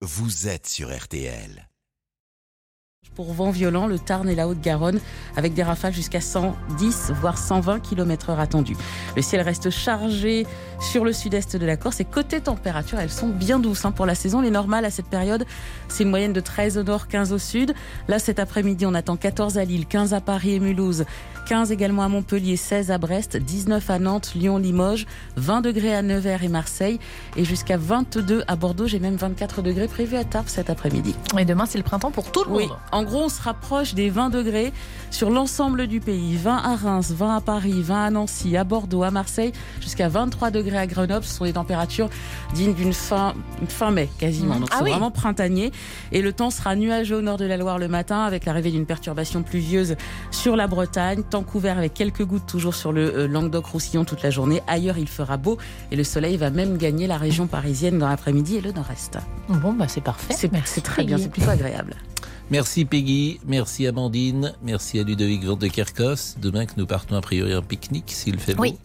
vous êtes sur RTL. Pour vent violent, le Tarn et la Haute-Garonne, avec des rafales jusqu'à 110 voire 120 km/h attendus. Le ciel reste chargé sur le sud-est de la Corse et côté température, elles sont bien douces hein. pour la saison. Les normales à cette période, c'est une moyenne de 13 au nord, 15 au sud. Là, cet après-midi, on attend 14 à Lille, 15 à Paris et Mulhouse, 15 également à Montpellier, 16 à Brest, 19 à Nantes, Lyon, Limoges, 20 degrés à Nevers et Marseille et jusqu'à 22 à Bordeaux. J'ai même 24 degrés prévus à Tarbes cet après-midi. Et demain, c'est le printemps pour tout le Oui, monde. En gros, on se rapproche des 20 degrés sur l'ensemble du pays. 20 à Reims, 20 à Paris, 20 à Nancy, à Bordeaux, à Marseille, jusqu'à 23 degrés à Grenoble. Ce sont des températures dignes d'une fin, fin mai quasiment. Donc Ah c'est oui. vraiment printanier. Et le temps sera nuageux au nord de la Loire le matin avec l'arrivée d'une perturbation pluvieuse sur la Bretagne. Temps couvert avec quelques gouttes toujours sur le euh, Languedoc-Roussillon toute la journée. Ailleurs, il fera beau et le soleil va même gagner la région parisienne dans l'après-midi et le nord-est. Bon, bah c'est parfait. C'est très bien, c'est plutôt agréable. Merci Peggy, merci Amandine, merci à Ludovic Van de Kerkos. Demain que nous partons a priori en pique-nique s'il fait beau. Oui.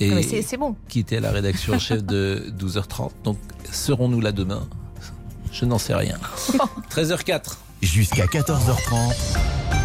Et Ah, c'est c'est bon. quitter la rédaction en chef de 12h30. Donc serons-nous là demain? Je n'en sais rien. 13h04. Jusqu'à 14h30,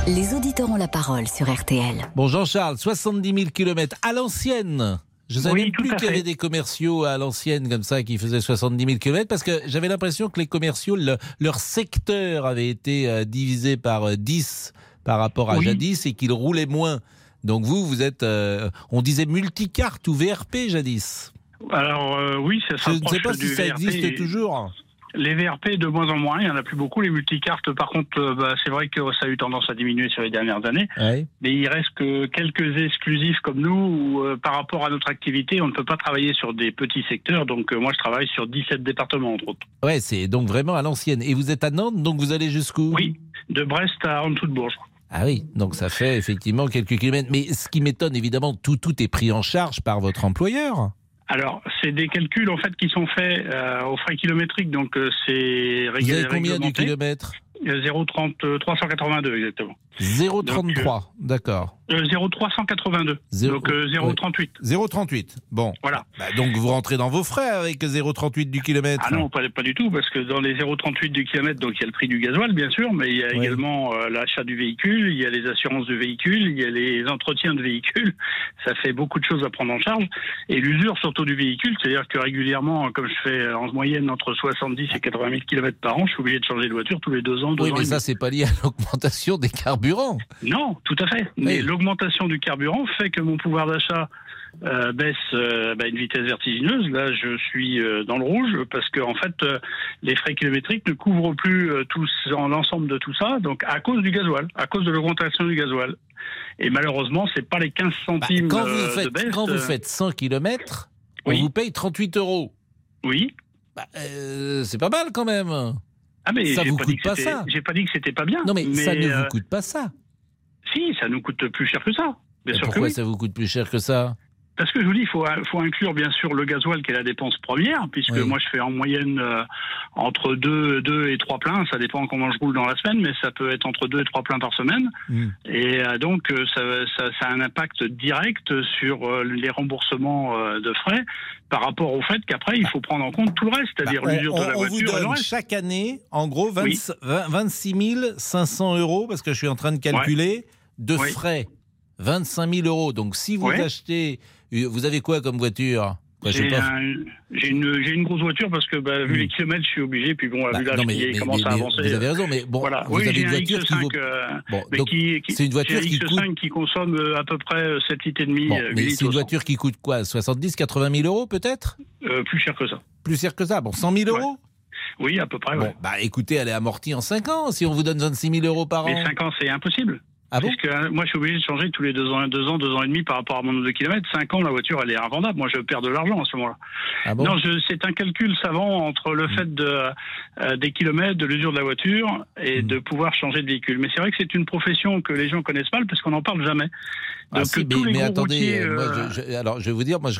Les auditeurs ont la parole sur RTL. Bon Jean-Charles, 70 000 km à l'ancienne. Je savais Oui, même tout plus qu'il y avait des commerciaux à l'ancienne comme ça qui faisaient 70 000 km parce que j'avais l'impression que les commerciaux, le- leur secteur avait été euh, divisé par euh, 10 par rapport à Oui. jadis et qu'ils roulaient moins. Donc vous, vous êtes, euh, on disait multicarte ou VRP jadis. Alors euh, oui, ça Je ne sais pas si ça existe toujours. Les VRP de moins en moins, il y en a plus beaucoup. Les multicartes, par contre, euh, bah, c'est vrai que ça a eu tendance à diminuer sur les dernières années. Ouais. Mais il reste que quelques exclusifs comme nous, où euh, par rapport à notre activité, on ne peut pas travailler sur des petits secteurs. Donc euh, moi, je travaille sur 17 départements, entre autres. Ouais, c'est donc vraiment à l'ancienne. Et vous êtes à Nantes, donc vous allez jusqu'où? Oui, de Brest à en dessous de Bourges. Ah oui, donc ça fait effectivement quelques kilomètres. Mais ce qui m'étonne, évidemment, tout, tout est pris en charge par votre employeur. Alors, c'est des calculs en fait qui sont faits euh, au frais kilométrique, donc euh, c'est Vous avez combien du kilomètre? 0,30, euh, 382 exactement. 0,33, d'accord. Euh, 0,382. Zéro- Donc euh, 0,38. 0,38, bon. Voilà. Bah, donc vous rentrez dans vos frais avec 0,38 du kilomètre. Ah non, pas, pas du tout, parce que dans les 0,38 du kilomètre, donc il y a le prix du gasoil, bien sûr, mais il y a Oui. également euh, l'achat du véhicule, il y a les assurances du véhicule, il y a les entretiens de véhicule. Ça fait beaucoup de choses à prendre en charge. Et l'usure surtout du véhicule, c'est-à-dire que régulièrement, comme je fais euh, en moyenne entre 70 et 80 000 km par an, je suis obligé de changer de voiture tous les deux ans. Deux Oui, ans mais et ça, c'est pas lié à l'augmentation des carburants. Non, tout à fait. Mais l'augmentation du carburant fait que mon pouvoir d'achat euh, baisse euh, bah, à une vitesse vertigineuse. Là, je suis euh, dans le rouge parce que en fait, euh, les frais kilométriques ne couvrent plus tous l'ensemble de tout ça. Donc, à cause du gasoil, à cause de l'augmentation du gasoil. Et malheureusement, c'est pas les 15 Bah, centimes quand vous de faites, baisse. quand vous faites 100 km, on vous paye 38 euros. Oui. Bah, c'est pas mal quand même. Ah mais Ça j'ai vous pas coûte pas ça. J'ai pas dit que c'était pas bien. Non, mais, ça ne euh, vous coûte pas ça. Si, ça nous coûte plus cher que ça. Bien Mais sûr que pourquoi oui. ça vous coûte plus cher que ça? Parce que je vous dis, il faut, faut inclure bien sûr le gasoil qui est la dépense première, puisque Oui. moi je fais en moyenne euh, entre 2, deux et 3 pleins, ça dépend comment je roule dans la semaine, mais ça peut être entre 2 et 3 pleins par semaine. Hmm. Et euh, donc euh, ça, ça, ça a un impact direct sur euh, les remboursements de frais par rapport au fait qu'après il faut prendre en compte tout le reste, c'est-à-dire Bah, l'usure on, de la on vous voiture et le donne reste. chaque année, en gros, 20 Oui. 20 26 500 euros, parce que je suis en train de calculer, de Oui. frais. 25 000 euros. Donc, si vous achetez. Euh, Vous avez quoi comme voiture? J'ai un- une, une grosse voiture parce que bah, vu Hmm. les kilomètres, je suis obligé. Puis bon, Bah, vu l'âge mais, qui mais- commence mais- à mais avancer. vous avez raison, mais bon, voilà. vous oui, avez une un voiture qui X5, vaut. euh, Bon, mais donc, qui, qui- c'est une voiture qui X5 coûte. qui consomme euh, à peu près euh, 7 litres et demi. Bon, euh, mais c'est une voiture qui coûte quoi? 70, 80 000 euros peut-être? Euh, plus cher que ça. Plus cher que ça. Bon, 100 000 euros? Oui, à peu près. Bon, ouais. bah écoutez, elle est amortie en 5 ans si on vous donne 26 000 euros par Mais an. 5 ans, c'est impossible. Ah bon Puisque euh, moi, je suis obligé de changer tous les 2 ans, 2 ans, 2 ans et demi par rapport à mon nombre de kilomètres. 5 ans, la voiture, elle est invendable. Moi, je perds de l'argent à ce moment-là. Ah bon Non, c'est un calcul savant entre le Mm. fait de, euh, des kilomètres, de l'usure de la voiture et Mm. de pouvoir changer de véhicule. Mais c'est vrai que c'est une profession que les gens connaissent mal parce qu'on n'en parle jamais. Ah Donc, si, mais, attendez, routiers, euh, moi, euh, je- je- alors je vais vous dire, moi je,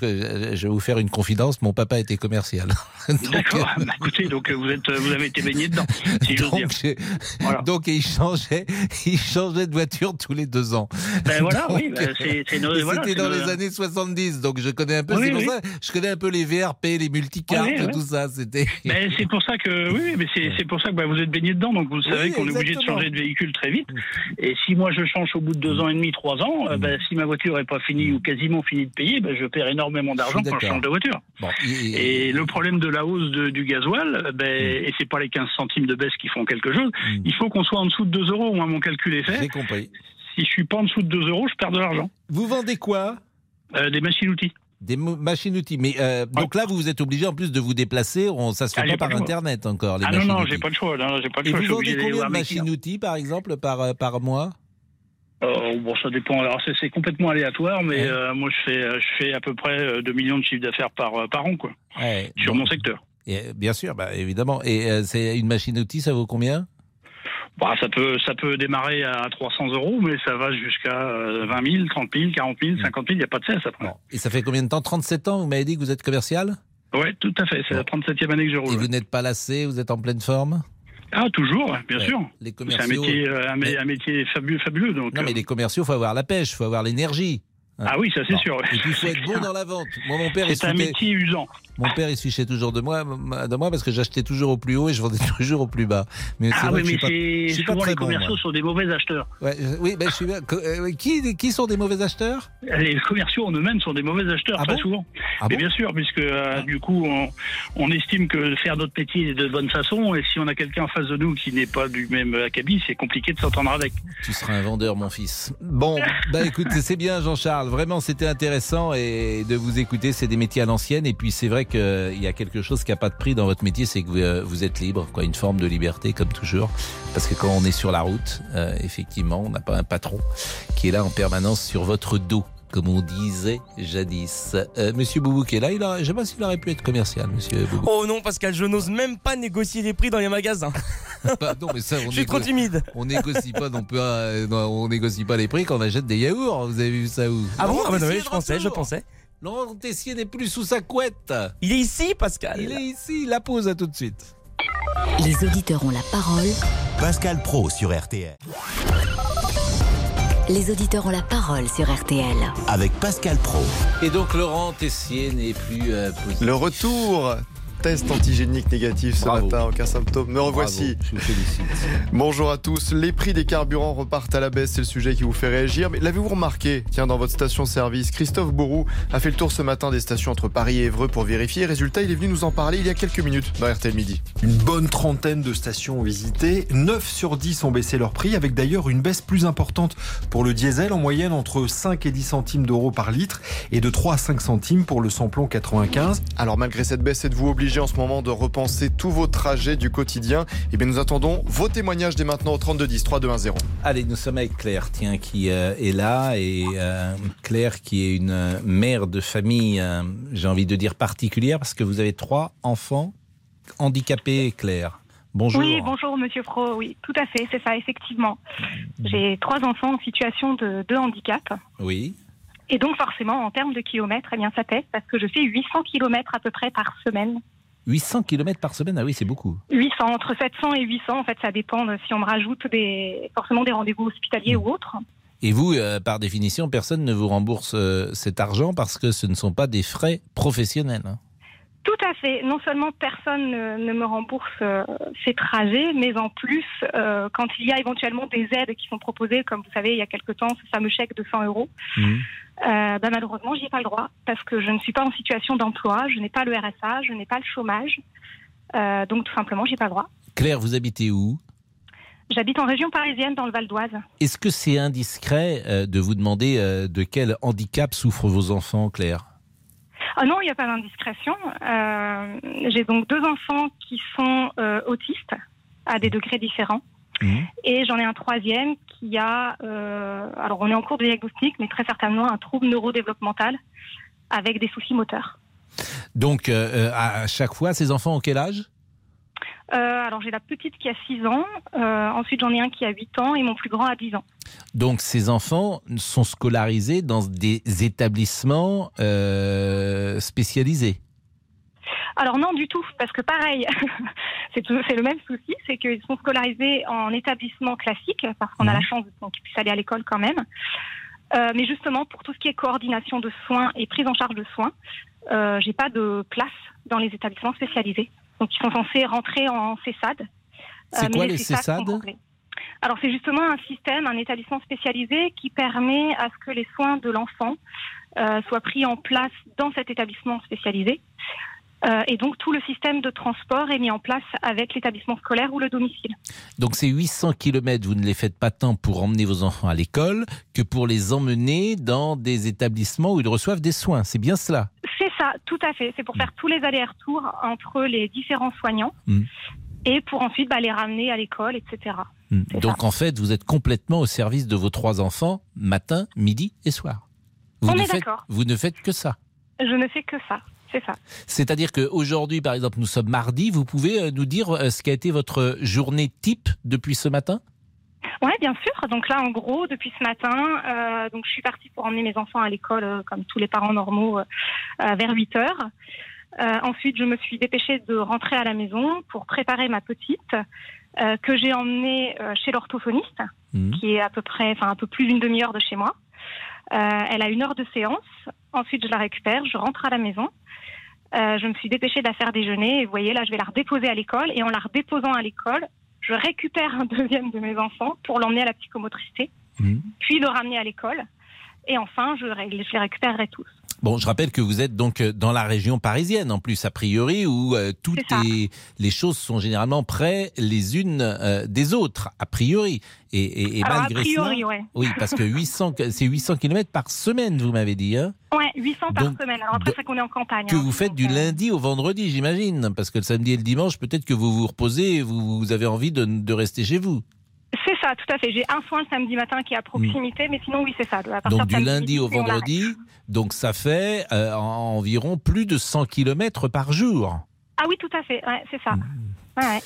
je vais vous faire une confidence, mon papa était commercial. D'accord. Bah, écoutez, donc euh, vous êtes, vous avez été baigné dedans, si j'ose dire. donc, Voilà. donc, il changeait, il changeait de voiture voiture tous les deux ans. Ben voilà, Donc, oui, ben voilà, C'était dans les années 70, donc je connais un peu. Oui, c'est pour oui. ça, je connais un peu les VRP, les multicartes, Oui, tout ça. C'était. Ben, c'est pour ça que oui, mais c'est pour ça que bah, vous êtes baigné dedans, donc vous savez qu'on est obligé de changer de véhicule très vite. Et si moi je change au bout de deux ans et demi, trois ans, euh, ben, si ma voiture n'est pas finie ou quasiment finie de payer, ben, je perds énormément d'argent quand je change de voiture. Bon, et, Et le problème de la hausse de- du gasoil, ben, et c'est pas les 15 centimes de baisse qui font quelque chose, Mm. il faut qu'on soit en dessous de 2 euros. Moi, mon calcul est fait. j'ai compris. Si je suis pas en dessous de 2 euros, je perds de l'argent. Vous vendez quoi? Euh, des machines-outils. Des machines-outils. Mais euh, donc là, vous vous êtes obligé en plus de vous déplacer. On, ça se fait Ah, pas par choix. Internet encore. Les Ah non, non, j'ai pas le choix. Non, pas le Et choix. vous vendez combien de machines-outils, par exemple, par, euh, par mois? Euh, bon, ça dépend. Alors, c'est complètement aléatoire, mais Ouais. euh, moi, je fais, je fais à peu près euh, 2 millions de chiffre d'affaires par, par an, quoi, Ouais, sur bon. mon secteur. Et, bien sûr, bah, évidemment. Et euh, c'est une machine-outil, ça vaut combien? Bah, ça peut, ça peut démarrer à 300 euros, mais ça va jusqu'à euh, 20 000, 30 000, 40 000, 50 000. Il n'y a pas de cesse après. Et ça fait combien de temps? 37 ans Vous m'avez dit que vous êtes commercial? Ouais, tout à fait. C'est Bon. la 37e année que je Et roule. vous n'êtes pas lassé Vous êtes en pleine forme? Ah, toujours, bien Ouais. sûr. Les C'est un commerciaux. métier, euh, un, mé- Mais- un métier fabuleux, fabuleux. Donc, Non, mais euh, les commerciaux, faut avoir la pêche, faut avoir l'énergie. Ah oui, ça c'est sûr. ouais. Et puis il faut être bon dans la vente. Moi, mon père, il se C'est un foutait- métier usant. mon père, il se fichait toujours de moi, de moi parce que j'achetais toujours au plus haut et je vendais toujours au plus bas. Mais c'est Ah vrai oui, je mais pas- je c'est suis pas souvent très les commerciaux sont des mauvais acheteurs. Ouais, je- oui, ben, je suis euh, qui, qui sont des mauvais acheteurs? Les commerciaux en eux-mêmes sont des mauvais acheteurs Ah très bon? souvent. Ah mais bon? bien sûr, puisque euh, du coup, on, on estime que faire notre métier est de bonne façon, et si on a quelqu'un en face de nous qui n'est pas du même acabit, c'est compliqué de s'entendre avec. Tu seras un vendeur, mon fils. Bon, bah écoute, c'est bien, Jean-Charles. Vraiment, c'était intéressant et de vous écouter. C'est des métiers à l'ancienne. Et puis, c'est vrai qu'il y a quelque chose qui n'a pas de prix dans votre métier, c'est que vous, euh, vous êtes libre, quoi, une forme de liberté, comme toujours. Parce que quand on est sur la route, euh, effectivement, on n'a pas un patron qui est là en permanence sur votre dos. Comme on disait jadis. Euh, monsieur Boubou qui est là, il a, je sais pas s'il aurait pu être commercial, monsieur Boubou. Oh non, Pascal, je n'ose même pas négocier les prix dans les magasins. Pardon, mais ça, on Je suis trop timide. On négocie pas non plus, euh, non, on négocie pas les prix quand on achète des yaourts. Vous avez vu ça où? Ah bon? Laurent Ah bah non, Tessier oui, je pensais, je pensais. Laurent Tessier n'est plus sous sa couette. Il est ici, Pascal. Il est ici, la pause à tout de suite. Les auditeurs ont la parole. Pascal Pro sur RTL. Les auditeurs ont la parole sur RTL. Avec Pascal Pro. Et donc Laurent Tessier n'est plus euh, positif. Le retour Test antigénique négatif ce Bravo. matin, aucun symptôme. Me revoici. Bravo, je vous félicite. Bonjour à tous. Les prix des carburants repartent à la baisse, c'est le sujet qui vous fait réagir. Mais l'avez-vous remarqué Tiens, dans votre station-service, Christophe Bourou a fait le tour ce matin des stations entre Paris et Évreux pour vérifier. Résultat, il est venu nous en parler il y a quelques minutes dans RTL Midi. Une bonne trentaine de stations ont visité. 9 sur 10 ont baissé leur prix, avec d'ailleurs une baisse plus importante pour le diesel, en moyenne entre 5 et 10 centimes d'euros par litre, et de 3 à 5 centimes pour le samplon 95. Alors malgré cette baisse, êtes-vous obligé en ce moment de repenser tous vos trajets du quotidien Eh bien nous attendons vos témoignages dès maintenant au 3210 3210. Allez, nous sommes avec Claire, tiens, qui euh, est là. Et euh, Claire, qui est une euh, mère de famille, euh, j'ai envie de dire particulière, parce que vous avez trois enfants handicapés, Claire. Bonjour. Oui, bonjour Monsieur Fro. Oui, tout à fait, c'est ça, effectivement. J'ai trois enfants en situation de, de handicap. Oui. Et donc forcément, en termes de kilomètres, eh bien, ça pèse parce que je fais 800 kilomètres à peu près par semaine. 800 km par semaine, ah oui, c'est beaucoup. 800, entre 700 et 800, en fait, ça dépend de si on me rajoute des, forcément des rendez-vous hospitaliers ou autres. Et vous, euh, par définition, personne ne vous rembourse euh, cet argent parce que ce ne sont pas des frais professionnels. hein. Tout à fait. Non seulement personne ne, ne me rembourse euh, ces trajets, mais en plus, quand il y a éventuellement des aides qui sont proposées, comme vous savez, il y a quelque temps, ce fameux chèque de 100 euros, Mhm. Euh, ben, malheureusement, j'y ai pas le droit parce que je ne suis pas en situation d'emploi, je n'ai pas le RSA, je n'ai pas le chômage. Euh, donc, tout simplement, j'ai pas le droit. Claire, vous habitez où? J'habite en région parisienne, dans le Val d'Oise. Est-ce que c'est indiscret euh, de vous demander euh, de quel handicap souffrent vos enfants, Claire? Ah non, il n'y a pas d'indiscrétion. J'ai donc deux enfants qui sont autistes à des degrés différents. Mhm. Et j'en ai un troisième qui a, euh, alors on est en cours de diagnostic, mais très certainement un trouble neurodéveloppemental avec des soucis moteurs. Donc, euh, euh, à chaque fois, ces enfants ont quel âge? Euh, alors j'ai la petite qui a 6 ans, euh, ensuite j'en ai un qui a 8 ans et mon plus grand a 10 ans. Donc, ces enfants sont scolarisés dans des établissements euh, spécialisés? Alors non du tout, parce que pareil, c'est c'est le même souci, c'est qu'ils sont scolarisés en établissement classique, parce qu'on a la chance qu'ils puissent aller à l'école quand même. Euh, mais justement, pour tout ce qui est coordination de soins et prise en charge de soins, euh, j'ai pas de place dans les établissements spécialisés. Donc ils sont censés rentrer en CESAD. C'est Euh, mais quoi les CESAD. Alors c'est justement un système, un établissement spécialisé qui permet à ce que les soins de l'enfant euh, soient pris en place dans cet établissement spécialisé. Euh, et donc tout le système de transport est mis en place avec l'établissement scolaire ou le domicile. Donc ces 800 km, vous ne les faites pas tant pour emmener vos enfants à l'école que pour les emmener dans des établissements où ils reçoivent des soins. C'est bien cela? C'est ça, tout à fait. C'est pour faire tous les allers-retours entre les différents soignants Mm. et pour ensuite bah, les ramener à l'école, etc. Hmm. Donc en fait, vous êtes complètement au service de vos trois enfants, matin, midi et soir. Vous, On est d'accord. vous ne faites que ça. Je ne fais que ça, c'est ça. C'est-à-dire qu'aujourd'hui, par exemple, nous sommes mardi, vous pouvez euh, nous dire euh, ce qu'a été votre journée type depuis ce matin? Oui, bien sûr. Donc là, en gros, depuis ce matin, euh, donc je suis partie pour emmener mes enfants à l'école, euh, comme tous les parents normaux, euh, vers 8 heures. Ensuite, je me suis dépêchée de rentrer à la maison pour préparer ma petite, que j'ai emmenée chez l'orthophoniste, qui est à peu près, enfin un peu plus d'une demi-heure de chez moi. Elle a une heure de séance. Ensuite, je la récupère, je rentre à la maison. Euh, je me suis dépêchée de la faire déjeuner. Et vous voyez, là, je vais la redéposer à l'école. Et en la redéposant à l'école, je récupère un deuxième de mes enfants pour l'emmener à la psychomotricité, puis le ramener à l'école. Et enfin, je, je les récupérerai tous. Bon, je rappelle que vous êtes donc euh, dans la région parisienne, en plus, a priori, où euh, toutes les, les choses sont généralement près les unes euh, des autres, a priori. Et, et- et Alors, a priori, cela, ouais. oui, parce que 800, c'est 800 km par semaine, vous m'avez dit, hein, Ouais, 800 par semaine. Alors après, c'est qu'on est en campagne. que hein. vous faites du lundi au vendredi, j'imagine, parce que le samedi et le dimanche, peut-être que vous vous reposez et vous, vous avez envie de, de rester chez vous. C'est ça, tout à fait. J'ai un soin le samedi matin qui est à proximité, mais sinon, oui, c'est ça. À Donc du lundi au vendredi, donc ça fait euh, en- environ plus de 100 km par jour. Ah oui, tout à fait. Ouais, c'est ça. Ouais, ouais.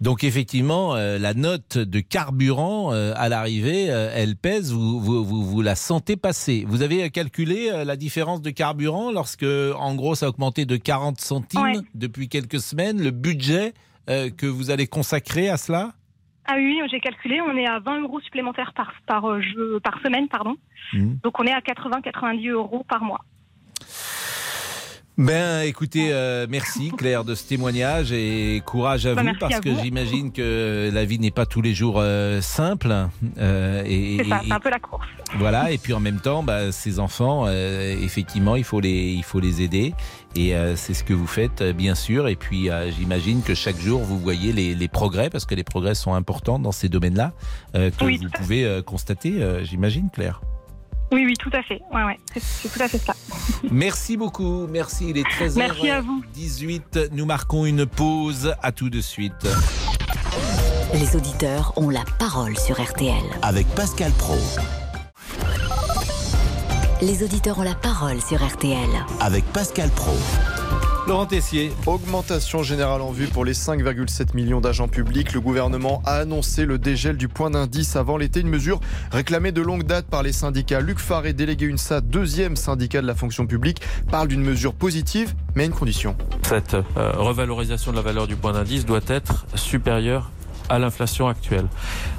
Donc effectivement, euh, la note de carburant euh, à l'arrivée, euh, elle pèse, vous, vous, vous, vous la sentez passer. Vous avez calculé la différence de carburant lorsque, en gros, ça a augmenté de 40 centimes Ouais. depuis quelques semaines, le budget que vous allez consacrer à cela? Ah oui, j'ai calculé, on est à 20 euros supplémentaires par, par, euh, jeu- par semaine, pardon. Mhm. Donc on est à 80-90 euros par mois. Ben, écoutez, euh, merci Claire de ce témoignage et courage à Bah, vous parce à que j'imagine que la vie n'est pas tous les jours euh, simple. euh, et, C'est ça, c'est un peu la course. Voilà, et puis en même temps, bah, ces enfants, euh, effectivement, il faut les, il faut les aider. Et euh, c'est ce que vous faites, euh, bien sûr. Et puis, euh, j'imagine que chaque jour, vous voyez les, les progrès, parce que les progrès sont importants dans ces domaines-là, euh, que Oui, vous pouvez euh, constater, euh, j'imagine, Claire. Oui, oui, tout à fait. Ouais, ouais, c'est- tout à fait ça. Merci beaucoup, merci. Il est 13h18. Merci à vous. Nous marquons une pause. À tout de suite. Les auditeurs ont la parole sur RTL. Avec Pascal Pro. Les auditeurs ont la parole sur RTL. Avec Pascal Pro. Laurent Tessier. Augmentation générale en vue pour les 5,7 millions d'agents publics. Le gouvernement a annoncé le dégel du point d'indice avant l'été, une mesure réclamée de longue date par les syndicats. Luc Faré, délégué UNSA, deuxième syndicat de la fonction publique, parle d'une mesure positive, mais à une condition. Cette euh, revalorisation de la valeur du point d'indice doit être supérieure à l'inflation actuelle.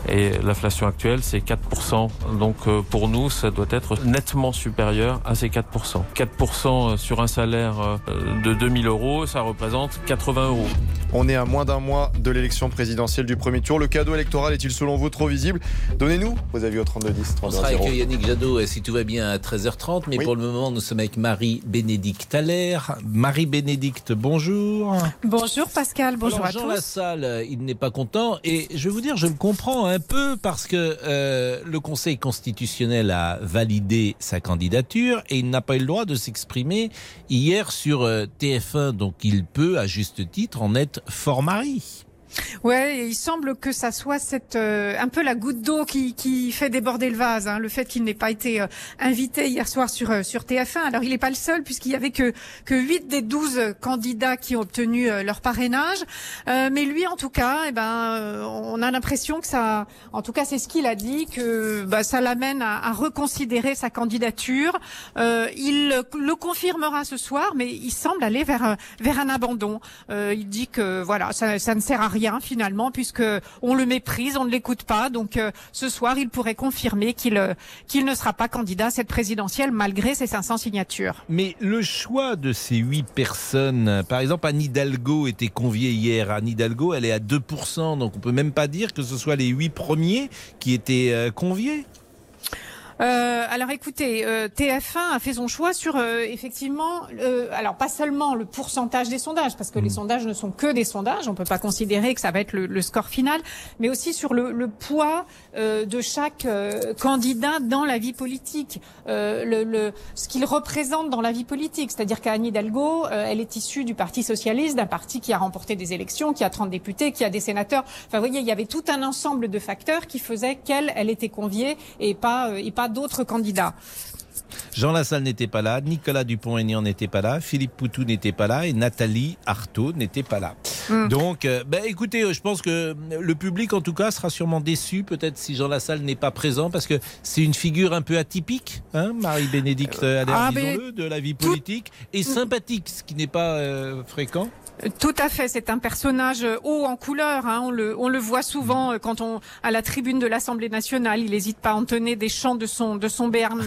Et l'inflation actuelle, c'est 4%. Donc euh, pour nous, ça doit être nettement supérieur à ces 4%. 4% sur un salaire euh, de 2000 euros, ça représente 80 euros. On est à moins d'un mois de l'élection présidentielle du premier tour. Le cadeau électoral est-il selon vous trop visible? Donnez-nous vos avis au 3210. On sera avec Yannick Jadot, euh, si tout va bien, à 13h30. Mais pour le moment, nous sommes avec Marie-Bénédicte Allaire. Marie-Bénédicte, bonjour. Bonjour Pascal, bonjour Alors, à Jean tous. Lassalle, il n'est pas content. Et je vais vous dire, je le comprends un peu parce que euh, le Conseil constitutionnel a validé sa candidature et il n'a pas eu le droit de s'exprimer hier sur euh, TF1. Donc il peut, à juste titre, en être fort mari. Ouais, il semble que ça soit cette euh, un peu la goutte d'eau qui, qui fait déborder le vase. Hein, le fait qu'il n'ait pas été euh, invité hier soir sur euh, sur TF1. Alors il n'est pas le seul puisqu'il y avait que que 8 des 12 candidats qui ont obtenu leur parrainage. mais lui, en tout cas, eh ben, on a l'impression que ça, en tout cas, c'est ce qu'il a dit que bah, ça l'amène à, à, reconsidérer sa candidature. il le confirmera ce soir, mais il semble aller vers vers un abandon. il dit que voilà, ça, ça ne sert à rien finalement puisque on le méprise, on ne l'écoute pas. Donc euh, ce soir, il pourrait confirmer qu'il euh, qu'il ne sera pas candidat à cette présidentielle malgré ses 500 signatures. Mais le choix de ces huit personnes, par exemple, Anne Hidalgo était conviée hier. Anne Hidalgo, elle est à 2%, donc on peut même pas dire que ce soit les huit premiers qui étaient euh, conviés. Euh, alors écoutez, euh, TF1 a fait son choix sur euh, effectivement, alors pas seulement le pourcentage des sondages, parce que les mmh. sondages ne sont que des sondages, on peut pas considérer que ça va être le, le score final, mais aussi sur le, le poids de chaque candidat dans la vie politique, le, le, ce qu'il représente dans la vie politique. C'est-à-dire qu'Anne Hidalgo, elle est issue du Parti socialiste, d'un parti qui a remporté des élections, qui a 30 députés, qui a des sénateurs. Enfin, vous voyez, il y avait tout un ensemble de facteurs qui faisaient qu'elle, elle était conviée et pas et pas d'autres candidats. Jean Lassalle n'était pas là, Nicolas Dupont-Aignan n'était pas là, Philippe Poutou n'était pas là et Nathalie Arthaud n'était pas là. Hmm. Donc, euh, ben, écoutez, euh, je pense que le public, en tout cas, sera sûrement déçu, peut-être si Jean Lassalle n'est pas présent, parce que c'est une figure un peu atypique, hein, Marie-Bénédicte euh, ah, de la vie politique, et sympathique, ce qui n'est pas fréquent. Tout à fait, c'est un personnage haut en couleur. Hein. On, le, on le voit souvent euh, quand on à la tribune de l'Assemblée nationale. Il n'hésite pas à entonner des chants de son de son Béarn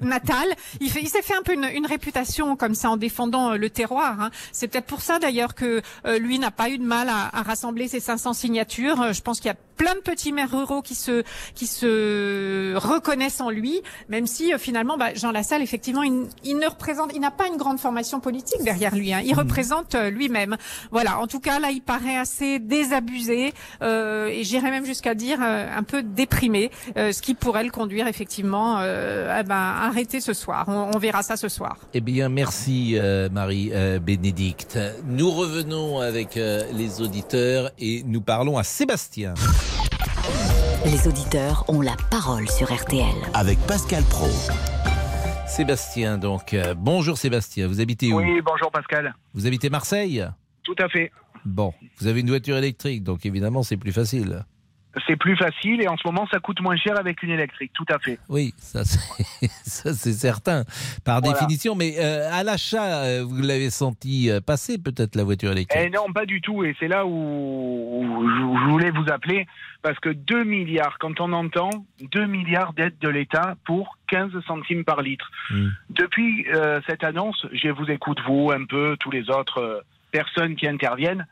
natal. Il, fait, il s'est fait un peu une, une, réputation comme ça en défendant euh, le terroir. Hein. C'est peut-être pour ça d'ailleurs que euh, lui n'a pas eu de mal à, à rassembler ses 500 signatures. Je pense qu'il y a plein de petits maires ruraux qui se qui se reconnaissent en lui, même si finalement bah, Jean Lassalle effectivement il, il, ne représente, il n'a pas une grande formation politique derrière lui. Hein. Il mmh. représente lui-même. Voilà, en tout cas, là, il paraît assez désabusé euh, et j'irais même jusqu'à dire euh, un peu déprimé, euh, ce qui pourrait le conduire effectivement à ben, arrêter ce soir. On, verra ça ce soir. Eh bien, merci Marie-Bénédicte. nous revenons avec les auditeurs et nous parlons à Sébastien. Les auditeurs ont la parole sur RTL. Avec Pascal Pro. Sébastien, donc. bonjour Sébastien, vous habitez où? Oui, bonjour Pascal. Vous habitez Marseille? Tout à fait. Bon, vous avez une voiture électrique, donc évidemment c'est plus facile. C'est plus facile et en ce moment ça coûte moins cher avec une électrique, tout à fait. Oui, ça c'est certain, par définition. Mais euh, à l'achat, euh, vous l'avez senti euh, passer peut-être la voiture électrique? Eh Non, pas du tout. Et c'est là où, je voulais vous appeler, parce que 2 milliards, quand on entend 2 milliards d'aides de l'État pour 15 centimes par litre. Hmm. Depuis cette annonce, je vous écoute, vous, un peu, tous les autres personnes qui interviennent,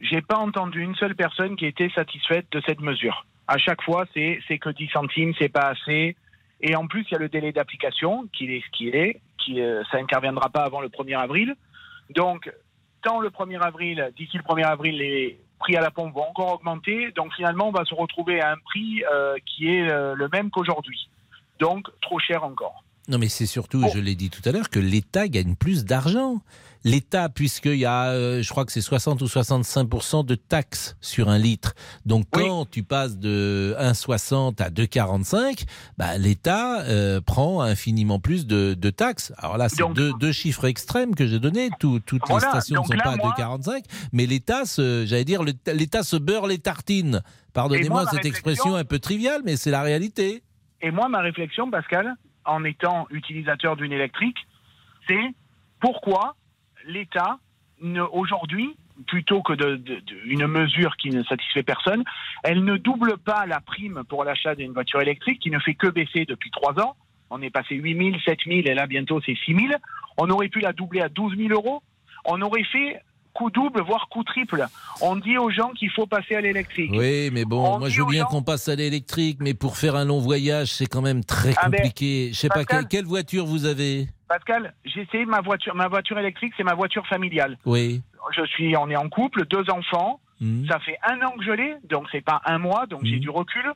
j'ai pas entendu une seule personne qui était satisfaite de cette mesure. À chaque fois, c'est c'est que 10 centimes, c'est pas assez. Et en plus, il y a le délai d'application qui est ce qu'il est, qui euh, ça interviendra pas avant le 1er avril. Donc, tant le 1er avril, d'ici le 1er avril, les prix à la pompe vont encore augmenter. Donc finalement, on va se retrouver à un prix euh, qui est euh, le même qu'aujourd'hui. Donc trop cher encore. Non, mais c'est surtout, je l'ai dit tout à l'heure, que l'État gagne plus d'argent l'État, puisqu'il y a, euh, je crois que c'est 60 ou 65% de taxes sur un litre. Donc quand tu passes de 1,60 à 2,45, bah, l'État euh, prend infiniment plus de, taxes. Alors là, c'est deux, chiffres extrêmes que j'ai donnés. toutes les stations ne sont pas à 2,45, mais l'État, j'allais dire, l'État se beurre les tartines. Pardonnez-moi cette expression un peu triviale, mais c'est la réalité. Et moi, ma réflexion, Pascal, en étant utilisateur d'une électrique, c'est pourquoi l'État, aujourd'hui, plutôt que de, une mesure qui ne satisfait personne, elle ne double pas la prime pour l'achat d'une voiture électrique qui ne fait que baisser depuis trois ans. On est passé 8 000, 7 000 et là bientôt c'est 6 000. On aurait pu la doubler à 12 000 euros. On aurait fait coup double, voire coup triple. On dit aux gens qu'il faut passer à l'électrique. Oui, mais bon, moi je veux bien qu'on passe à l'électrique, mais pour faire un long voyage, c'est quand même très ah ben, compliqué. je sais pas, quelle voiture vous avez? Pascal, j'ai essayé ma voiture. Ma voiture électrique, c'est ma voiture familiale. Oui. Je suis, on est en couple, deux enfants. Hmm. Ça fait un an que je l'ai, donc c'est pas un mois, donc j'ai hmm. du recul.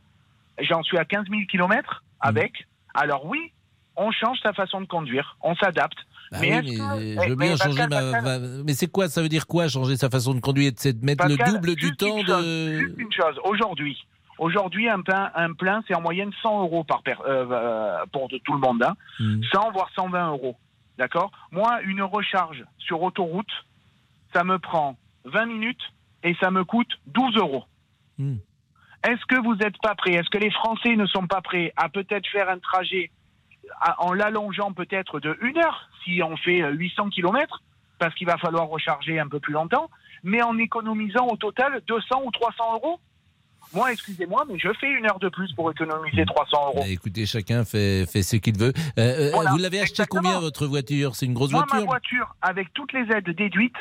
J'en suis à 15 000 kilomètres avec. Alors oui, on change sa façon de conduire, on s'adapte. Bah mais oui, est-ce mais que- je veux mais bien Pascal, changer ma, Pascal, ma- Mais c'est quoi Ça veut dire quoi changer sa façon de conduire C'est de mettre le double du temps chose, de. juste une chose, aujourd'hui, aujourd'hui un plein, un plein, c'est en moyenne 100 euros par per- euh, euh, pour tout le monde, hein. Hmm. 100 voire 120 euros, d'accord? Moi, une recharge sur autoroute, ça me prend 20 minutes et ça me coûte 12 euros. Hmm. Est-ce que vous n'êtes pas prêts? Est-ce que les Français ne sont pas prêts à peut-être faire un trajet en l'allongeant peut-être de une heure si on fait euh, 800 km parce qu'il va falloir recharger un peu plus longtemps, mais en économisant au total 200 ou 300 euros? Moi, excusez-moi, mais je fais une heure de plus pour économiser 300 euros. Bah, écoutez, chacun fait, fait ce qu'il veut. Euh, euh, Voilà, vous l'avez acheté exactement. combien votre voiture? C'est une grosse Moi, ma voiture voiture, avec toutes les aides déduites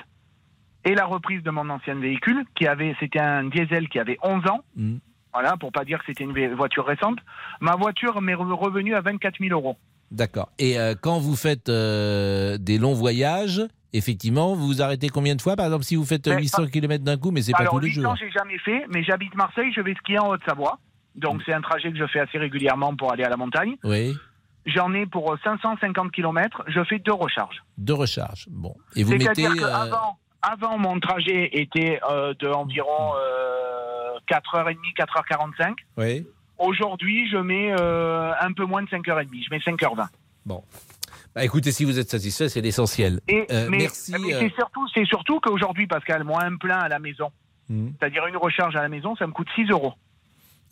et la reprise de mon ancien véhicule, qui avait, c'était un diesel qui avait 11 ans, Hmm. voilà, pour pas dire que c'était une voiture récente, ma voiture m'est re- revenue à 24 000 euros. D'accord. Et euh, quand vous faites euh, des longs voyages, effectivement, vous vous arrêtez combien de fois? Par exemple, si vous faites euh, Mais 800 km d'un coup, mais c'est pas Alors, tous les 800, jours. j'ai jamais fait, mais j'habite Marseille, je vais skier en Haute-Savoie. Donc, c'est un trajet que je fais assez régulièrement pour aller à la montagne. Oui. J'en ai pour 550 km, je fais deux recharges. De recharge. Bon. Et vous mettez. Euh, qu'avant, avant, mon trajet était euh, de environ euh, 4h30, 4h45. Oui. Aujourd'hui, je mets euh, un peu moins de 5h30, je mets 5h20. Bon. Bah, écoutez, si vous êtes satisfait, c'est l'essentiel. Euh, merci. mais euh, c'est surtout, c'est surtout qu'aujourd'hui, Pascal, moi, un plein à la maison, hmm. c'est-à-dire une recharge à la maison, ça me coûte 6 euros.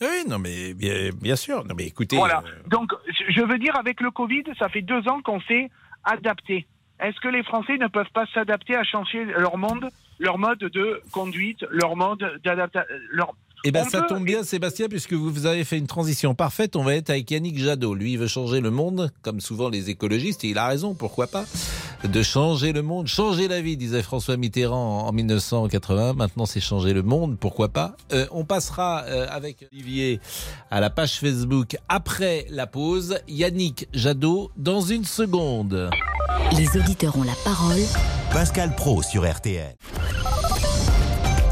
Oui, non, mais bien, bien sûr. Non, mais écoutez. Voilà. euh, Donc, je- je veux dire, avec le Covid, ça fait deux ans qu'on s'est adapté. Est-ce que les Français ne peuvent pas s'adapter à changer leur monde, leur mode de conduite, leur mode d'adaptation leur... Eh ben, On ça peut- tombe bien, Sébastien, puisque vous vous avez fait une transition parfaite. On va être avec Yannick Jadot. Lui, il veut changer le monde, comme souvent les écologistes, et il a raison, pourquoi pas, de changer le monde, changer la vie, disait François Mitterrand en 1980. Maintenant, c'est changer le monde, pourquoi pas. Euh, on passera euh, avec Olivier à la page Facebook après la pause. Yannick Jadot, dans une seconde. Les auditeurs ont la parole. Pascal Pro sur RTL.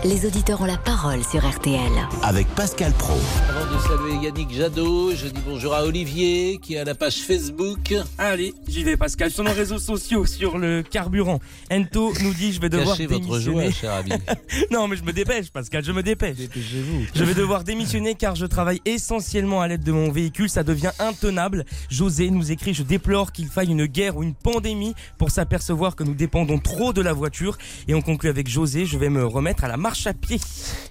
Les auditeurs ont la parole sur RTL. Avec Pascal Pro. Avant de saluer Yannick Jadot, je dis bonjour à Olivier, qui est à la page Facebook. Allez, j'y vais Pascal. Sur nos réseaux sociaux, sur le carburant, Ento nous dit je vais devoir Cachez votre démissionner. joie, cher ami. non, mais je me dépêche Pascal, je me dépêche. Dépêchez-vous. Je vais devoir démissionner car je travaille essentiellement à l'aide de mon véhicule, ça devient intenable. José nous écrit Je déplore qu'il faille une guerre ou une pandémie pour s'apercevoir que nous dépendons trop de la voiture. Et on conclut avec José Je vais me remettre à la marche à pied.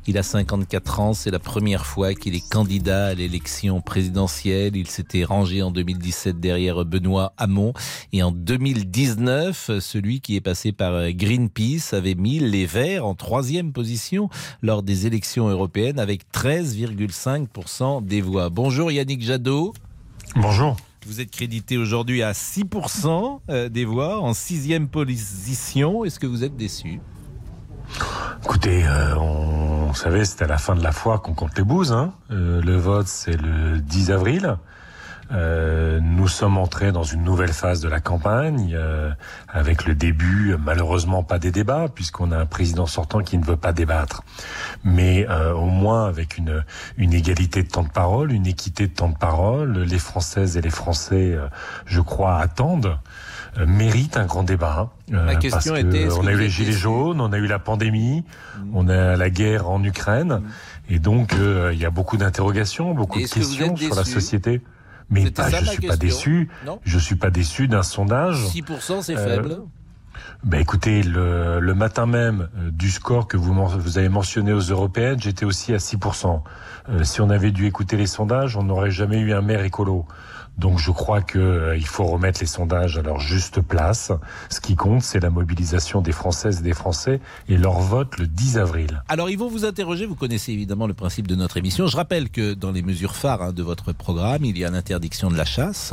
Il a 54 ans, c'est la première fois qu'il est candidat à l'élection présidentielle. Il s'était rangé en 2017 derrière Benoît Hamon. Et en 2019, celui qui est passé par Greenpeace avait mis les Verts en troisième position lors des élections européennes avec 13,5% des voix. Bonjour Yannick Jadot. Bonjour. Vous êtes crédité aujourd'hui à 6% euh, des voix en sixième position. Est-ce que vous êtes déçu? Écoutez, euh, on, vous savez, c'est à la fin de la foi qu'on compte les bouses. Hein. Euh, le vote, c'est le 10 avril. Euh, nous sommes entrés dans une nouvelle phase de la campagne, euh, avec le début, malheureusement pas des débats, puisqu'on a un président sortant qui ne veut pas débattre, mais euh, au moins avec une, une égalité de temps de parole, une équité de temps de parole. Les Françaises et les Français, euh, je crois, attendent, euh, méritent un grand débat. Ma Euh, question parce était, que on a eu les gilets jaunes, on a eu la pandémie, on a la guerre en Ukraine, et donc euh, il y a beaucoup d'interrogations, beaucoup de questions sur la société. Mais pas, je ma suis pas déçu. Non Je suis pas déçu d'un sondage. 6% c'est faible. Ben écoutez, le, le matin même du score que vous, avez mentionné aux européennes, j'étais aussi à 6%. Euh, si on avait dû écouter les sondages, on n'aurait jamais eu un maire écolo. Donc je crois que euh, il faut remettre les sondages à leur juste place. Ce qui compte, c'est la mobilisation des Françaises et des Français et leur vote le 10 avril. Alors, ils vont vous interroger. Vous connaissez évidemment le principe de notre émission. Je rappelle que dans les mesures phares hein, de votre programme, il y a l'interdiction de la chasse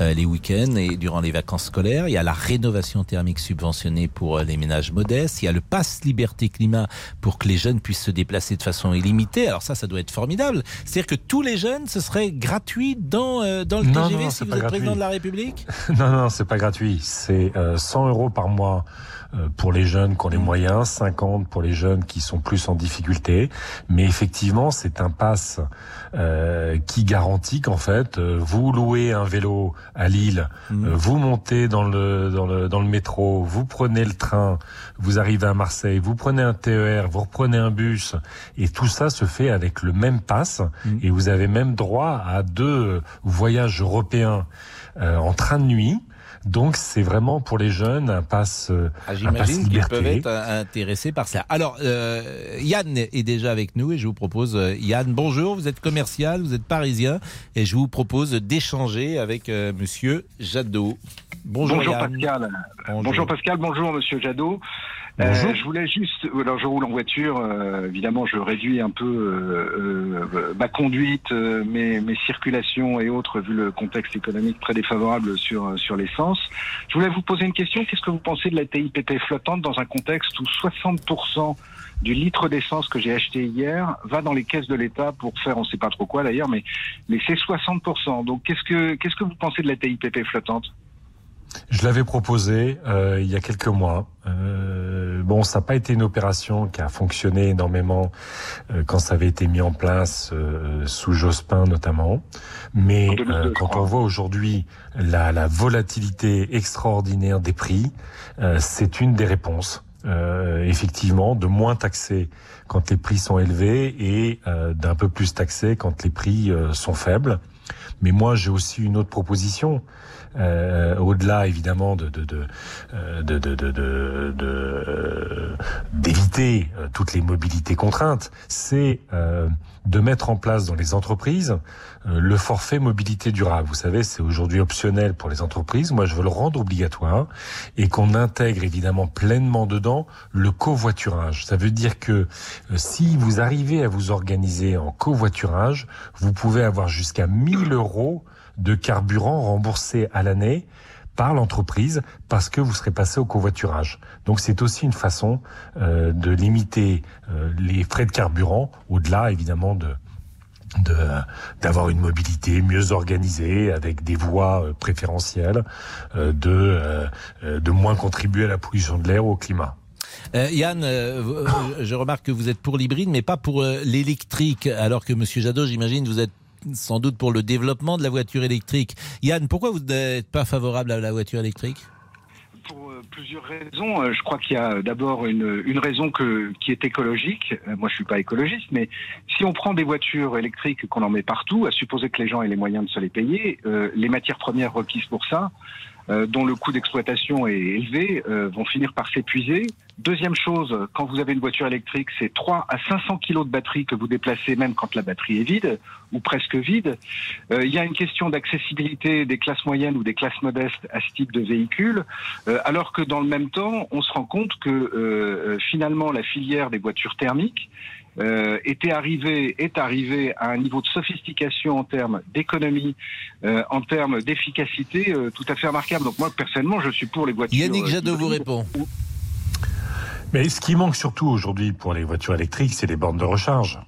euh, les week-ends et durant les vacances scolaires. Il y a la rénovation thermique subventionnée pour euh, les ménages modestes. Il y a le pass liberté climat pour que les jeunes puissent se déplacer de façon illimitée. Alors ça, ça doit être formidable. C'est-à-dire que tous les jeunes, ce serait gratuit dans euh, dans le Non, TGV non, si vous êtes gratuit. président de la République. Non, non, c'est pas gratuit. C'est euh, 100 euros par mois euh, pour les jeunes qui ont les moyens, 50 pour les jeunes qui sont plus en difficulté. Mais effectivement, c'est un pass euh, qui garantit qu'en fait, euh, vous louez un vélo à Lille, Mmh. euh, vous montez dans le, dans le dans le métro, vous prenez le train, vous arrivez à Marseille, vous prenez un TER, vous reprenez un bus, et tout ça se fait avec le même pass, et vous avez même droit à deux voyages européens euh, en train de nuit. Donc c'est vraiment pour les jeunes un pass, euh, Ah, J'imagine qu'ils peuvent être intéressés par cela. Alors, euh, Yann est déjà avec nous et je vous propose, euh, Yann, bonjour, vous êtes commercial, vous êtes parisien et je vous propose d'échanger avec euh, Monsieur Jadot. Bonjour. Pascal. Bonjour. Bonjour. Pascal, bonjour Monsieur Jadot. Euh, je voulais juste, alors je roule en voiture, euh, évidemment je réduis un peu euh, euh, ma conduite, euh, mes, mes circulations et autres vu le contexte économique très défavorable sur sur l'essence. Je voulais vous poser une question. Qu'est-ce que vous pensez de la TIPP flottante dans un contexte où 60% du litre d'essence que j'ai acheté hier va dans les caisses de l'État pour faire on sait pas trop quoi d'ailleurs, mais mais c'est 60%. Donc qu'est-ce que qu'est-ce que vous pensez de la TIPP flottante? Je l'avais proposé euh, il y a quelques mois. Euh, bon, ça n'a pas été une opération qui a fonctionné énormément euh, quand ça avait été mis en place euh, sous Jospin notamment. Mais euh, quand on voit aujourd'hui la, la volatilité extraordinaire des prix, euh, c'est une des réponses. Euh, effectivement, de moins taxer quand les prix sont élevés et euh, d'un peu plus taxer quand les prix euh, sont faibles. Mais moi, j'ai aussi une autre proposition. Euh, au-delà évidemment de de euh, de de de- euh, d'éviter euh, toutes les mobilités contraintes, c'est euh, de mettre en place dans les entreprises euh, le forfait mobilité durable. Vous savez, c'est aujourd'hui optionnel pour les entreprises. Moi, je veux le rendre obligatoire et qu'on intègre évidemment pleinement dedans le covoiturage. Ça veut dire que si vous arrivez à vous organiser en covoiturage, vous pouvez avoir jusqu'à 1000 euros de carburant remboursé à l'année par l'entreprise parce que vous serez passé au covoiturage. Donc c'est aussi une façon euh, de limiter euh, les frais de carburant au-delà évidemment de d'avoir une mobilité mieux organisée avec des voies euh, préférentielles euh, de euh, euh, de moins contribuer à la pollution de l'air ou au climat. Euh, Yann, euh, je remarque que vous êtes pour l'hybride, mais pas pour l'électrique, alors que Monsieur Jadot, j'imagine, vous êtes sans doute pour le développement de la voiture électrique. Yann, pourquoi vous n'êtes pas favorable à la voiture électrique? Pour euh, plusieurs raisons. Euh, Je crois qu'il y a d'abord une, raison qui est écologique. Euh, Moi, je suis pas écologiste, mais si on prend des voitures électriques qu'on en met partout, à supposer que les gens aient les moyens de se les payer, les matières premières requises pour ça, euh, dont le coût d'exploitation est élevé, euh, vont finir par s'épuiser. Deuxième chose, quand vous avez une voiture électrique, c'est 3 à 500 kilos de batterie que vous déplacez même quand la batterie est vide ou presque vide. Euh, il y a une question d'accessibilité des classes moyennes ou des classes modestes à ce type de véhicule, euh, alors que dans le même temps, on se rend compte que finalement la filière des voitures thermiques euh, était arrivée, est arrivée à un niveau de sophistication en termes d'économie, euh, en termes d'efficacité euh, tout à fait remarquable. Donc moi personnellement, je suis pour les voitures. Yannick euh, Jadot vous répond. Mais ce qui manque surtout aujourd'hui pour les voitures électriques, c'est les bornes de recharge.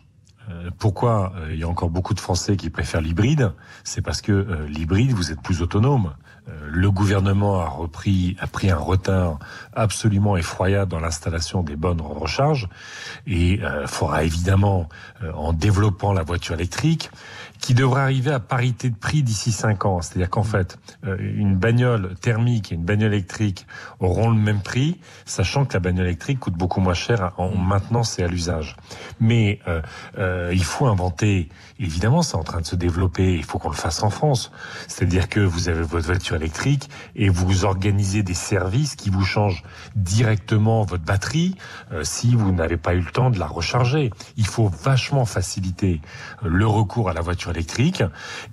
Euh, pourquoi euh, il y a encore beaucoup de Français qui préfèrent l'hybride? C'est parce que euh, l'hybride, vous êtes plus autonome. Euh, le gouvernement a repris, a pris un retard absolument effroyable dans l'installation des bornes de recharge et euh, faudra évidemment, euh, en développant la voiture électrique, qui devrait arriver à parité de prix d'ici 5 ans. C'est-à-dire qu'en fait, euh, une bagnole thermique et une bagnole électrique auront le même prix, sachant que la bagnole électrique coûte beaucoup moins cher en maintenance et à l'usage. Mais euh, euh, il faut inventer, évidemment c'est en train de se développer, il faut qu'on le fasse en France. C'est-à-dire que vous avez votre voiture électrique et vous organisez des services qui vous changent directement votre batterie euh, si vous n'avez pas eu le temps de la recharger. Il faut vachement faciliter le recours à la voiture électrique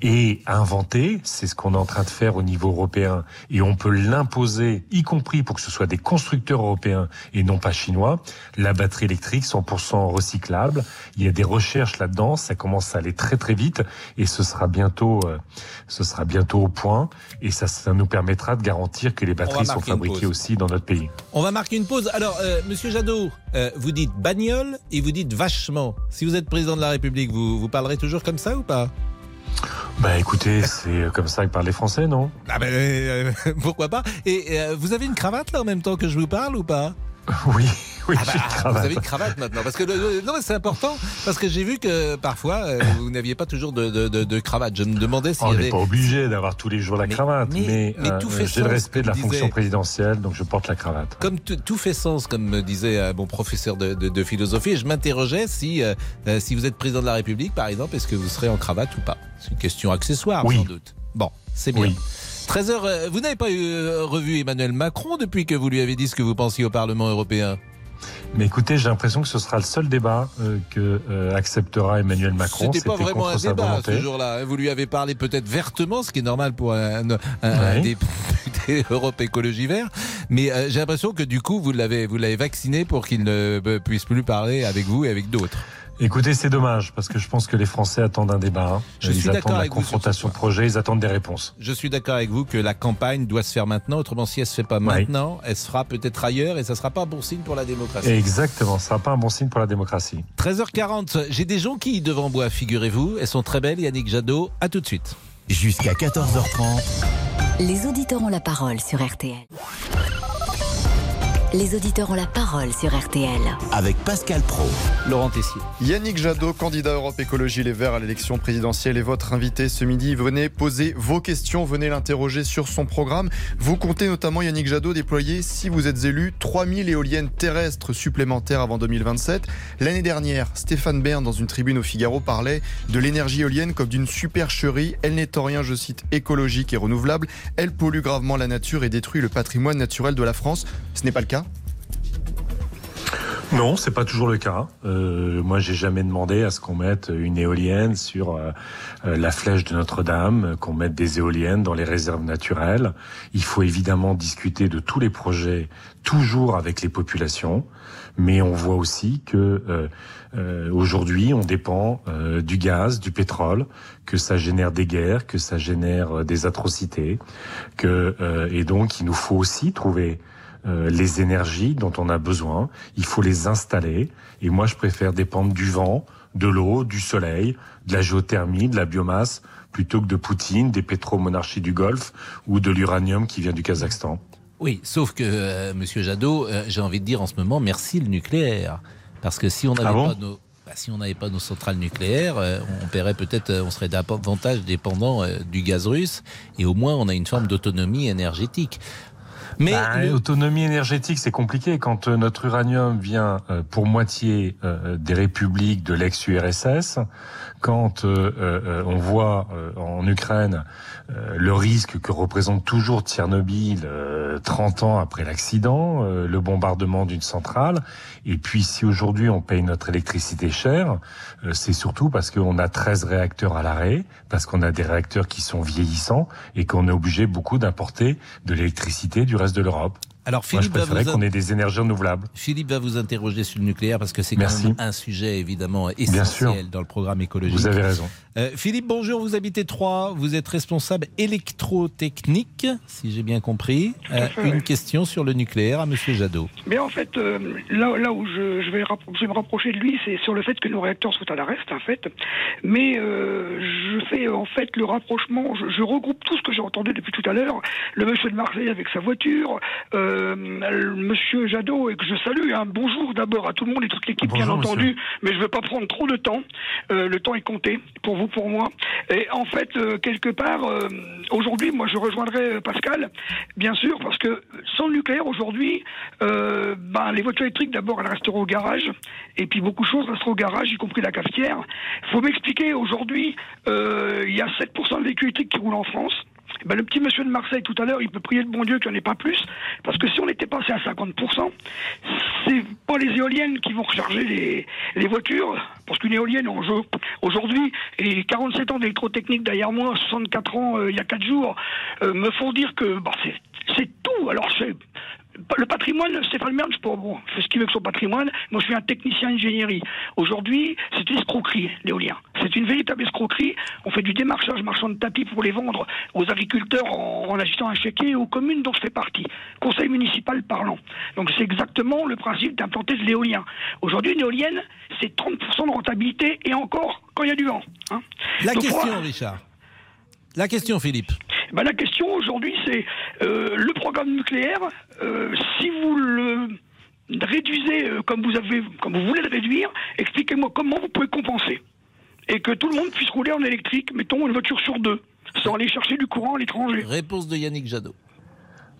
et inventer, c'est ce qu'on est en train de faire au niveau européen et on peut l'imposer, y compris pour que ce soit des constructeurs européens et non pas chinois, la batterie électrique 100% recyclable. Il y a des recherches là-dedans, ça commence à aller très très vite. Et ce sera bientôt, euh, ce sera bientôt au point. Et ça, ça nous permettra de garantir que les batteries sont fabriquées aussi dans notre pays. On va marquer une pause. Alors, euh, Monsieur Jadot, euh, vous dites bagnole et vous dites vachement. Si vous êtes président de la République, vous, vous parlerez toujours comme ça ou pas? Bah écoutez, c'est comme ça que parlent les Français, non? Ah ben euh, pourquoi pas? Et euh, vous avez une cravate là en même temps que je vous parle ou pas? Oui, oui, Ah bah, cravate. Vous avez une cravate maintenant parce que le- le- non mais c'est important parce que j'ai vu que parfois euh, vous n'aviez pas toujours de, de, de- de cravate. Je me demandais s'il On y n'est avait pas obligé d'avoir tous les jours la cravate, mais- mais, mais euh, tout fait j'ai le respect de la fonction présidentielle, donc je porte la cravate. Comme tout fait sens, comme me disait euh, mon professeur de, de- de philosophie, je m'interrogeais si, euh, euh, si vous êtes président de la République, par exemple, est-ce que vous serez en cravate ou pas? C'est une question accessoire, Oui. sans doute. Bon, c'est bien. 13h, vous n'avez pas eu, revu Emmanuel Macron depuis que vous lui avez dit ce que vous pensiez au Parlement européen? Mais écoutez, j'ai l'impression que ce sera le seul débat euh, que euh, acceptera Emmanuel Macron. C'était pas vraiment un débat ce jour-là. hein. Vous lui avez parlé peut-être vertement, ce qui est normal pour un, un- un député Europe Écologie Vert. Mais euh, j'ai l'impression que du coup, vous l'avez, vous l'avez vacciné pour qu'il ne euh, puisse plus parler avec vous et avec d'autres. Écoutez, c'est dommage parce que je pense que les Français attendent un débat. hein. Je ils attendent la confrontation de projets, ils attendent des réponses. Je suis d'accord avec vous que la campagne doit se faire maintenant. Autrement, si elle se fait pas maintenant, elle se fera peut-être ailleurs et ça sera pas un bon signe pour la démocratie. Exactement, ce sera pas un bon signe pour la démocratie. 13h40, j'ai des jonquilles devant moi, figurez-vous. Elles sont très belles, Yannick Jadot. À tout de suite. Jusqu'à 14h30. Les auditeurs ont la parole sur RTL. Les auditeurs ont la parole sur RTL. Avec Pascal Pro. Laurent Tessier. Yannick Jadot, candidat Europe Écologie Les Verts à l'élection présidentielle est votre invité ce midi. Venez poser vos questions, venez l'interroger sur son programme. Vous comptez notamment, Yannick Jadot, déployer, si vous êtes élu, 3000 éoliennes terrestres supplémentaires avant 2027. L'année dernière, Stéphane Bern, dans une tribune au Figaro, parlait de l'énergie éolienne comme d'une supercherie. Elle n'est en rien, je cite, écologique et renouvelable. Elle pollue gravement la nature et détruit le patrimoine naturel de la France. Ce n'est pas le cas Non, c'est pas toujours le cas. Euh, moi, j'ai jamais demandé à ce qu'on mette une éolienne sur euh, euh, la flèche de Notre-Dame, qu'on mette des éoliennes dans les réserves naturelles. Il faut évidemment discuter de tous les projets, toujours avec les populations, mais on voit aussi que euh, euh, aujourd'hui, on dépend euh, du gaz, du pétrole, que ça génère des guerres, que ça génère euh, des atrocités, que euh, et donc il nous faut aussi trouver euh, les énergies dont on a besoin. Il faut les installer. Et moi, je préfère dépendre du vent, de l'eau, du soleil, de la géothermie, de la biomasse, plutôt que de Poutine, des pétromonarchies du Golfe ou de l'uranium qui vient du Kazakhstan. Oui, sauf que, euh, Monsieur Jadot, euh, j'ai envie de dire en ce moment, merci le nucléaire. Parce que si on n'avait Ah bon? pas nos... bah, si on n'avait pas nos centrales nucléaires, euh, on paierait peut-être, on serait davantage dépendant du gaz russe, et au moins on a une forme d'autonomie énergétique. Mais Bah, le- autonomie énergétique, c'est compliqué. Quand euh, notre uranium vient euh, pour moitié euh, des républiques de l'ex-URSS, quand euh, euh, on voit euh, en Ukraine le risque que représente toujours Tchernobyl euh, 30 ans après l'accident, le bombardement d'une centrale, et puis si aujourd'hui on paye notre électricité cher, euh, c'est surtout parce qu'on a 13 réacteurs à l'arrêt, parce qu'on a des réacteurs qui sont vieillissants et qu'on est obligé beaucoup d'importer de l'électricité du reste de l'Europe. Alors, Moi, je Philippe va préférais vous qu'on ait des énergies renouvelables. Philippe va vous interroger sur le nucléaire parce que c'est quand Merci. même un sujet évidemment essentiel dans le programme écologique. Vous avez raison. Euh, Philippe, bonjour, vous habitez Troyes, vous êtes responsable électrotechnique, si j'ai bien compris. Euh, fait, une ouais. question sur le nucléaire à Monsieur Jadot. Mais en fait, euh, là, là où je, je vais, rapp- je vais me rapprocher de lui, c'est sur le fait que nos réacteurs soient à l'arrêt, c'est un fait. Mais euh, je fais en fait le rapprochement, je, je regroupe tout ce que j'ai entendu depuis tout à l'heure. Le monsieur de Marseille avec sa voiture, euh, le monsieur Jadot, et que je salue. Un bonjour d'abord à tout le monde et toute l'équipe, bien entendu. monsieur. Mais je ne veux pas prendre trop de temps. Euh, le temps est compté pour vous, pour moi. Et en fait, euh, quelque part, euh, aujourd'hui, moi, je rejoindrai euh, Pascal, bien sûr, parce que sans le nucléaire, aujourd'hui, euh, ben, les voitures électriques, d'abord, elles resteront au garage, et puis beaucoup de choses resteront au garage, y compris la cafetière. Il faut m'expliquer, aujourd'hui, euh, il y a 7% de véhicules électriques qui roulent en France. Ben, le petit monsieur de Marseille tout à l'heure, il peut prier le bon Dieu qu'il n'y en ait pas plus, parce que si on était passé à 50%, c'est pas les éoliennes qui vont recharger les, les voitures, parce qu'une éolienne en jeu aujourd'hui, et 47 ans d'électrotechnique derrière moi, 64 ans euh, il y a 4 jours, euh, me font dire que bah, c'est tout. Alors le patrimoine, Stéphane sais pas, bon, fait ce qu'il veut avec son patrimoine. Moi, je suis un technicien ingénierie. Aujourd'hui, c'est une escroquerie, l'éolien. C'est une véritable escroquerie. On fait du démarchage marchand de tapis pour les vendre aux agriculteurs en, en agitant un chéquier et aux communes dont je fais partie. Conseil municipal parlant. Donc, c'est exactement le principe d'implanter de l'éolien. Aujourd'hui, une éolienne, c'est 30% de rentabilité et encore quand il y a du vent. hein. La Donc, question, voilà. Richard. La question, Philippe. Ben, la question aujourd'hui, c'est euh, le programme nucléaire. euh, si vous le réduisez euh, comme vous avez, comme vous voulez le réduire, expliquez-moi comment vous pouvez compenser et que tout le monde puisse rouler en électrique, mettons une voiture sur deux, sans aller chercher du courant à l'étranger. Réponse de Yannick Jadot.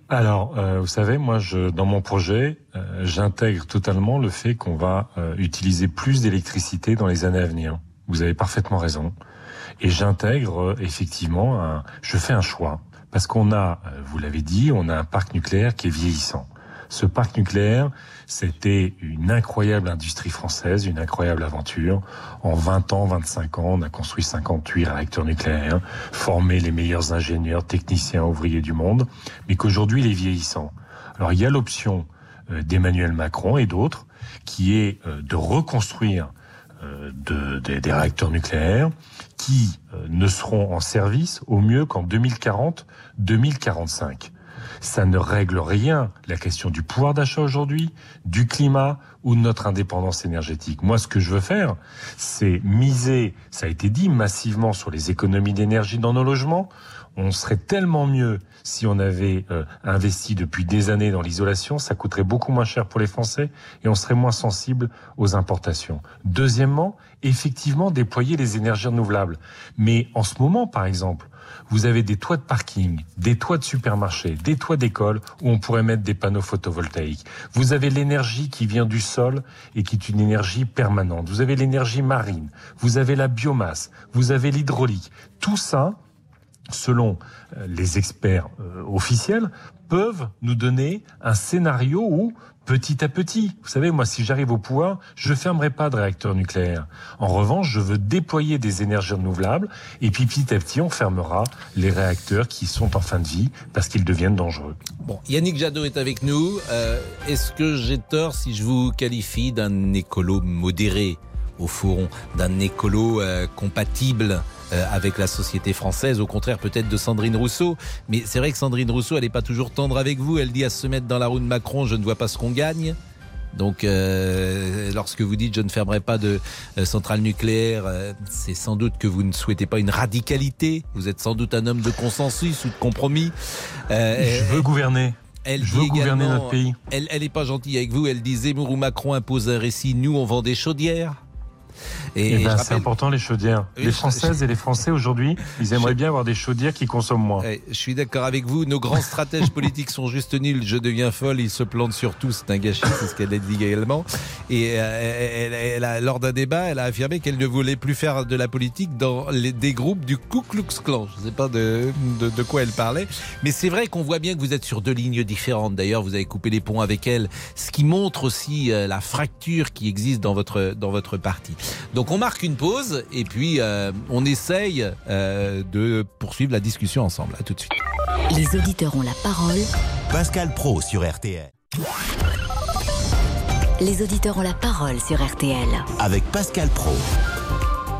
Alors, euh, vous savez, moi, je, dans mon projet, euh, j'intègre totalement le fait qu'on va euh, utiliser plus d'électricité dans les années à venir. Vous avez parfaitement raison. Et j'intègre euh, effectivement, un, je fais un choix. Parce qu'on a, euh, vous l'avez dit, on a un parc nucléaire qui est vieillissant. Ce parc nucléaire, c'était une incroyable industrie française, une incroyable aventure. En 20 ans, 25 ans, on a construit 58 réacteurs nucléaires, formé les meilleurs ingénieurs, techniciens, ouvriers du monde, mais qu'aujourd'hui, il est vieillissant. Alors, il y a l'option euh, d'Emmanuel Macron et d'autres, qui est de reconstruire de- des- des réacteurs nucléaires qui euh, ne seront en service au mieux qu'en 2040-2045. Ça ne règle rien la question du pouvoir d'achat aujourd'hui, du climat ou de notre indépendance énergétique. Moi, ce que je veux faire, c'est miser, ça a été dit, massivement sur les économies d'énergie dans nos logements. On serait tellement mieux si on avait euh, investi depuis des années dans l'isolation, ça coûterait beaucoup moins cher pour les Français et on serait moins sensible aux importations. Deuxièmement, effectivement, déployer les énergies renouvelables. Mais en ce moment, par exemple, vous avez des toits de parking, des toits de supermarchés, des toits d'école où on pourrait mettre des panneaux photovoltaïques. Vous avez l'énergie qui vient du sol et qui est une énergie permanente. Vous avez l'énergie marine, vous avez la biomasse, vous avez l'hydraulique. Tout ça, selon euh, les experts euh, officiels, peuvent nous donner un scénario où, petit à petit, vous savez, moi, si j'arrive au pouvoir, je fermerai pas de réacteurs nucléaires. En revanche, je veux déployer des énergies renouvelables, et puis petit à petit, on fermera les réacteurs qui sont en fin de vie parce qu'ils deviennent dangereux. Bon, Yannick Jadot est avec nous. Euh, Est-ce que j'ai tort si je vous qualifie d'un écolo modéré au fond, d'un écolo compatible avec la société française, au contraire peut-être de Sandrine Rousseau. Mais c'est vrai que Sandrine Rousseau, elle n'est pas toujours tendre avec vous. Elle dit à se mettre dans la roue de Macron, je ne vois pas ce qu'on gagne. Donc, euh, lorsque vous dites je ne fermerai pas de euh, centrale nucléaire, euh, c'est sans doute que vous ne souhaitez pas une radicalité. Vous êtes sans doute un homme de consensus ou de compromis. Euh, Je veux gouverner. Elle Je veux gouverner notre pays. Elle, elle est pas gentille avec vous. Elle dit Zemmour ou Macron impose un récit. Nous, on vend des chaudières. Et, Eh je ben, c'est important les chaudières. Les Françaises et les Français aujourd'hui, ils aimeraient bien avoir des chaudières qui consomment moins. Eh, Je suis d'accord avec vous. Nos grands stratèges politiques sont juste nuls. Je deviens folle. Ils se plantent sur tout. C'est un gâchis. C'est ce qu'elle a dit également. Et euh, elle, elle a, lors d'un débat, elle a affirmé qu'elle ne voulait plus faire de la politique dans les, des groupes du Ku Klux Klan. Je ne sais pas de, de, de quoi elle parlait. Mais c'est vrai qu'on voit bien que vous êtes sur deux lignes différentes. D'ailleurs, vous avez coupé les ponts avec elle. Ce qui montre aussi euh, la fracture qui existe dans votre, dans votre parti. Donc on marque une pause et puis euh, on essaye euh, de poursuivre la discussion ensemble. À tout de suite. Les auditeurs ont la parole. Pascal Pro sur RTL. Les auditeurs ont la parole sur RTL. Avec Pascal Pro.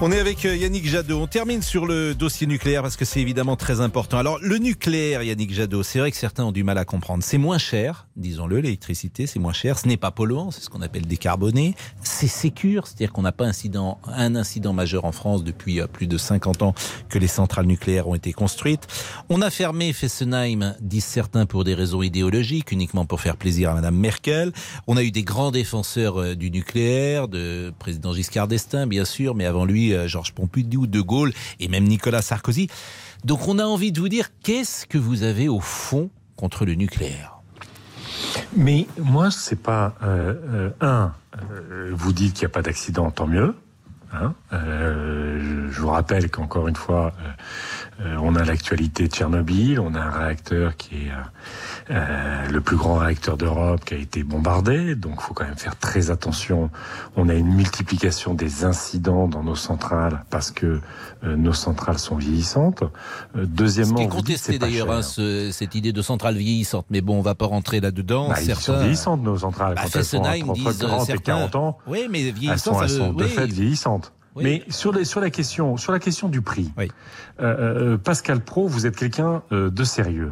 On est avec euh, Yannick Jadot. On termine sur le dossier nucléaire parce que c'est évidemment très important. Alors, le nucléaire, Yannick Jadot, c'est vrai que certains ont du mal à comprendre. C'est moins cher, disons-le, l'électricité, c'est moins cher. Ce n'est pas polluant, c'est ce qu'on appelle décarboné. C'est sécure, c'est-à-dire qu'on n'a pas incident, un incident majeur en France depuis euh, plus de 50 ans que les centrales nucléaires ont été construites. On a fermé Fessenheim, disent certains, pour des raisons idéologiques, uniquement pour faire plaisir à Madame Merkel. On a eu des grands défenseurs euh, du nucléaire, de président Giscard d'Estaing, bien sûr, mais avant lui, euh, Georges Pompidou, De Gaulle et même Nicolas Sarkozy. Donc on a envie de vous dire, qu'est-ce que vous avez au fond contre le nucléaire? Mais moi, c'est pas euh, euh, un. vous dites qu'il n'y a pas d'accident, tant mieux. Hein je vous rappelle qu'encore une fois, euh, euh, on a l'actualité de Tchernobyl, on a un réacteur qui est euh, euh, le plus grand réacteur d'Europe qui a été bombardé, donc il faut quand même faire très attention. On a une multiplication des incidents dans nos centrales parce que euh, nos centrales sont vieillissantes. Euh, Ce deuxièmement, qui est contesté d'ailleurs, hein, ce- cette idée de centrale vieillissante. Mais bon, on va pas rentrer là-dedans. Bah, ils sont vieillissantes, nos centrales. Bah, quand elles sont Fessenheim 30, disent 30 et certains. 40 ans. Oui, mais Elles sont, elles sont de oui. fait vieillissantes. Oui. Mais sur, les, sur, la question, sur la question du prix, euh, euh, Pascal Pro, vous êtes quelqu'un euh, de sérieux.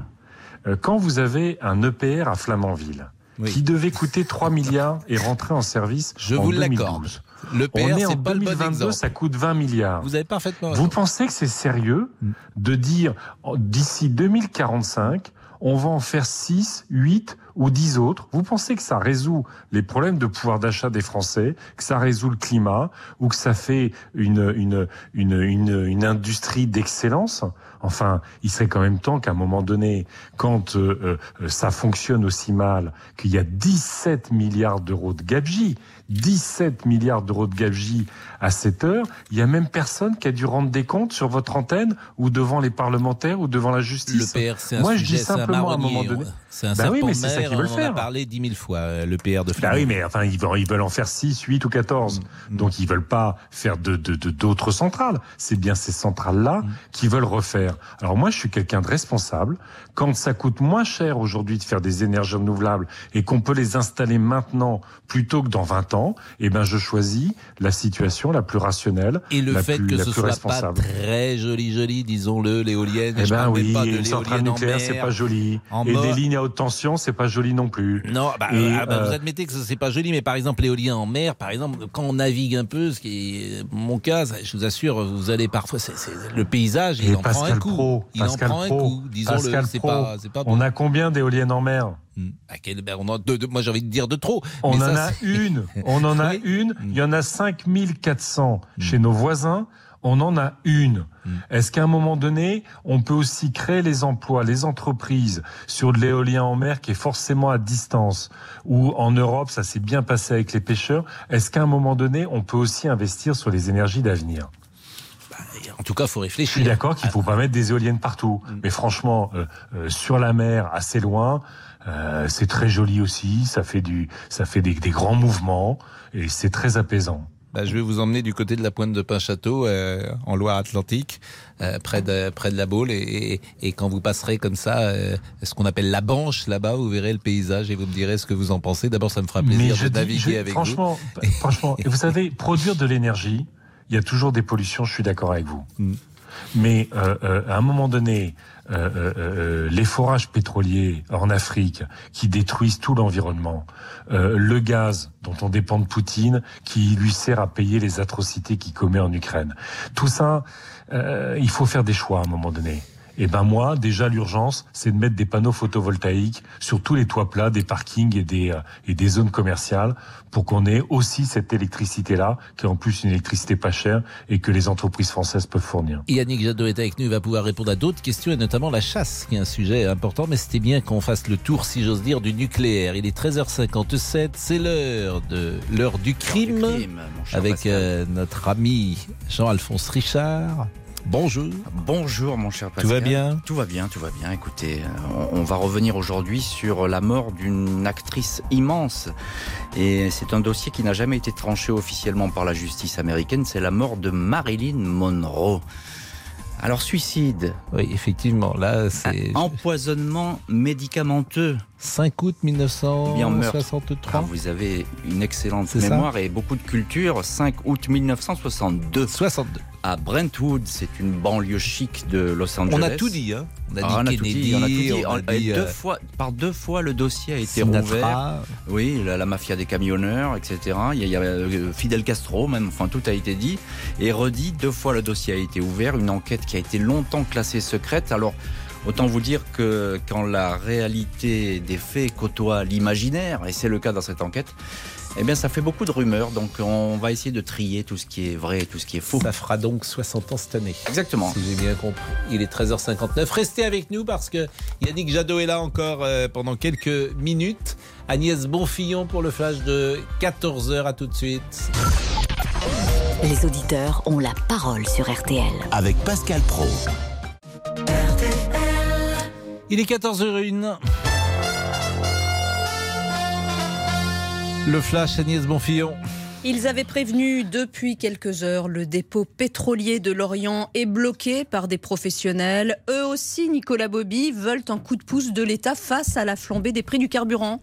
Euh, quand vous avez un EPR à Flamanville, qui devait coûter 3 milliards et rentrer en service Je en vous 2012, l'accorde. Le PR, On est en le bon 2022, exemple. ça coûte 20 milliards. Vous avez parfaitement Vous pensez que c'est sérieux de dire d'ici 2045, on va en faire 6, 8 ou 10 autres Vous pensez que ça résout les problèmes de pouvoir d'achat des Français, que ça résout le climat ou que ça fait une, une, une, une, une industrie d'excellence? Enfin, il serait quand même temps qu'à un moment donné, quand euh, euh, ça fonctionne aussi mal, qu'il y a 17 milliards d'euros de gabegie, 17 milliards d'euros de gabegie à cette heure, il y a même personne qui a dû rendre des comptes sur votre antenne ou devant les parlementaires ou devant la justice. Le PR, c'est un Moi, sujet, je dis un simplement à un moment donné. C'est un Bah oui, mais c'est ça qu'ils veulent on en faire. a parlé dix mille fois, euh, le PR de Bah Flamand. oui, mais enfin, ils veulent, ils veulent en faire 6, 8 ou 14. Mm, Donc, ils veulent pas faire de, de, de- d'autres centrales. C'est bien ces centrales-là Mm. qui veulent refaire. Alors moi, je suis quelqu'un de responsable. Quand ça coûte moins cher aujourd'hui de faire des énergies renouvelables et qu'on peut les installer maintenant plutôt que dans 20 ans, eh ben, je choisis la situation la plus rationnelle, Et le la fait plus, que la ce soit responsable. pas très joli, joli, disons-le, l'éolienne. Eh ben oui, pas de une centrale nucléaire, c'est pas joli. en Et mort. des lignes à haute tension, c'est pas joli non plus. Non, bah, Et, ah, bah, vous euh, admettez que c'est pas joli, mais par exemple l'éolien en mer, par exemple, quand on navigue un peu, ce qui est mon cas, je vous assure, vous allez parfois, c'est, le paysage, il en prend un Pascal coup. Pro, il Pascal en prend Pro, un coup, disons-le. Pascal C'est pas, pas on bon. a combien d'éoliennes en mer? À quel- ben, on a deux- deux- moi j'ai envie de dire de trop. On mais en ça, a une. On en a une. Il y en a 5400 chez nos voisins. On en a une. Est-ce qu'à un moment donné, on peut aussi créer les emplois, les entreprises sur de l'éolien en mer qui est forcément à distance ou en Europe, ça s'est bien passé avec les pêcheurs. Est-ce qu'à un moment donné, on peut aussi investir sur les énergies d'avenir? En tout cas, il faut Je réfléchir. suis d'accord qu'il faut pas mettre des éoliennes partout, mais franchement, euh, euh, sur la mer, assez loin, euh, c'est très joli aussi. Ça fait du, ça fait des, des grands mouvements et c'est très apaisant. Bah, je vais vous emmener du côté de la pointe de Pinchâteau, euh, en Loire-Atlantique, euh, près de près de la Baule, et, et, et quand vous passerez comme ça, euh, ce qu'on appelle la Banche là-bas, vous verrez le paysage et vous me direz ce que vous en pensez. D'abord, ça me fera plaisir je de dis- naviguer je- avec franchement, vous. franchement, et vous savez, produire de l'énergie, il y a toujours des pollutions. Je suis d'accord avec vous. Mais euh, euh, à un moment donné, euh, euh, euh, les forages pétroliers en Afrique qui détruisent tout l'environnement, euh, le gaz dont on dépend de Poutine qui lui sert à payer les atrocités qu'il commet en Ukraine, tout ça, il faut faire des choix à un moment donné. Et ben moi, déjà l'urgence, c'est de mettre des panneaux photovoltaïques sur tous les toits plats des parkings et des euh, et des zones commerciales pour qu'on ait aussi cette électricité-là, qui est en plus une électricité pas chère et que les entreprises françaises peuvent fournir. Yannick Jadot est avec nous, il va pouvoir répondre à d'autres questions et notamment la chasse, qui est un sujet important, mais c'était bien qu'on fasse le tour, si j'ose dire, du nucléaire. Il est 13h57, c'est l'heure de l'heure du crime, avec euh, notre ami Jean-Alphonse Richard. Bonjour. Bonjour mon cher Tout Pascal. va bien? Tout va bien, tout va bien. Écoutez, euh, on on va revenir aujourd'hui sur la mort d'une actrice immense. Et c'est un dossier qui n'a jamais été tranché officiellement par la justice américaine. C'est la mort de Marilyn Monroe. Alors suicide. Oui, effectivement, là c'est... Empoisonnement médicamenteux. 5 août Bien meurtre. 1963. Ah, vous avez une excellente mémoire et beaucoup de culture. 5 août 1962. 62. À Brentwood, c'est une banlieue chic de Los Angeles. On a tout dit, hein. On a dit a tout Kennedy, dit, on a tout dit. on a Et dit, deux euh, fois, par deux fois, le dossier a été Sinatra. rouvert. Oui, la, la mafia des camionneurs, etc. Il y a, il y a, euh, Fidel Castro, même. Enfin, tout a été dit et redit. Deux fois, le dossier a été ouvert. Une enquête qui a été longtemps classée secrète. Alors. Autant vous dire que quand la réalité des faits côtoie l'imaginaire, et c'est le cas dans cette enquête, eh bien ça fait beaucoup de rumeurs, donc on va essayer de trier tout ce qui est vrai et tout ce qui est faux. Ça fera donc 60 ans cette année. Exactement. Si j'ai bien compris. Il est 13h59. Restez avec nous parce que Yannick Jadot est là encore euh, pendant quelques minutes. Agnès Bonfillon pour le flash de 14h. À tout de suite. Les auditeurs ont la parole sur RTL. Avec Pascal Pro. Il est 14h01. Le flash Agnès Bonfillon. Ils avaient prévenu depuis quelques heures le dépôt pétrolier de Lorient est bloqué par des professionnels. Eux aussi, Nicolas Bobby, veulent un coup de pouce de l'État face à la flambée des prix du carburant.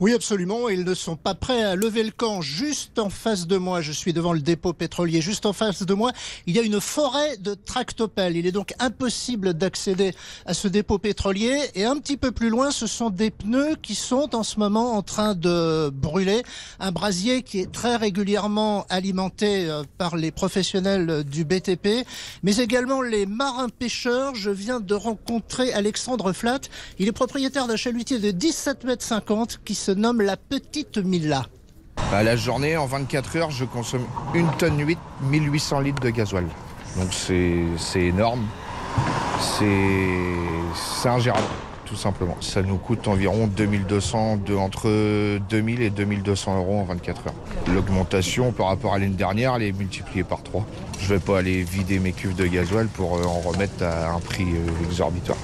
Oui, absolument. Ils ne sont pas prêts à lever le camp. Juste en face de moi, je suis devant le dépôt pétrolier. Juste en face de moi, il y a une forêt de tractopelles. Il est donc impossible d'accéder à ce dépôt pétrolier. Et un petit peu plus loin, ce sont des pneus qui sont en ce moment en train de brûler. Un brasier qui est très régulièrement alimenté euh, par les professionnels du BTP, mais également les marins pêcheurs. Je viens de rencontrer Alexandre Flat. Il est propriétaire d'un chalutier de 17 mètres 50 qui se nomme la Petite Milla. À la journée, en 24 heures, je consomme une tonne 8, 1800 litres de gasoil. Donc c'est énorme. C'est ingérable, tout simplement. Ça nous coûte environ 2200, de, entre 2000 et 2200 euros en 24 heures. L'augmentation par rapport à l'année dernière, elle est multipliée par 3. Je vais pas aller vider mes cuves de gasoil pour euh, en remettre à un prix euh, exorbitant.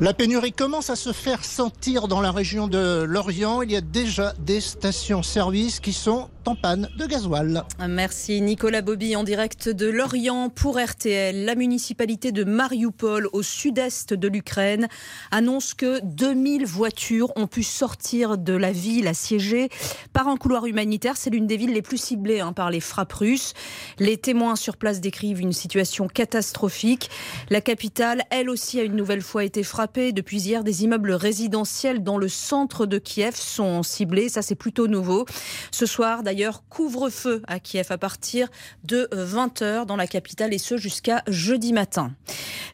La pénurie commence à se faire sentir dans la région de Lorient. Il y a déjà des stations-service qui sont en panne de gasoil. Merci Nicolas Bobby en direct de Lorient pour RTL. La municipalité de Mariupol au sud-est de l'Ukraine annonce que 2000 voitures ont pu sortir de la ville assiégée par un couloir humanitaire. C'est l'une des villes les plus ciblées hein, par les frappes russes. Les témoins sur place décrivent une situation catastrophique. La capitale, elle aussi, a une nouvelle fois été frappée. Depuis hier, des immeubles résidentiels dans le centre de Kiev sont ciblés. Ça, c'est plutôt nouveau. Ce soir, d'ailleurs, couvre-feu à Kiev à partir de 20h dans la capitale et ce jusqu'à jeudi matin.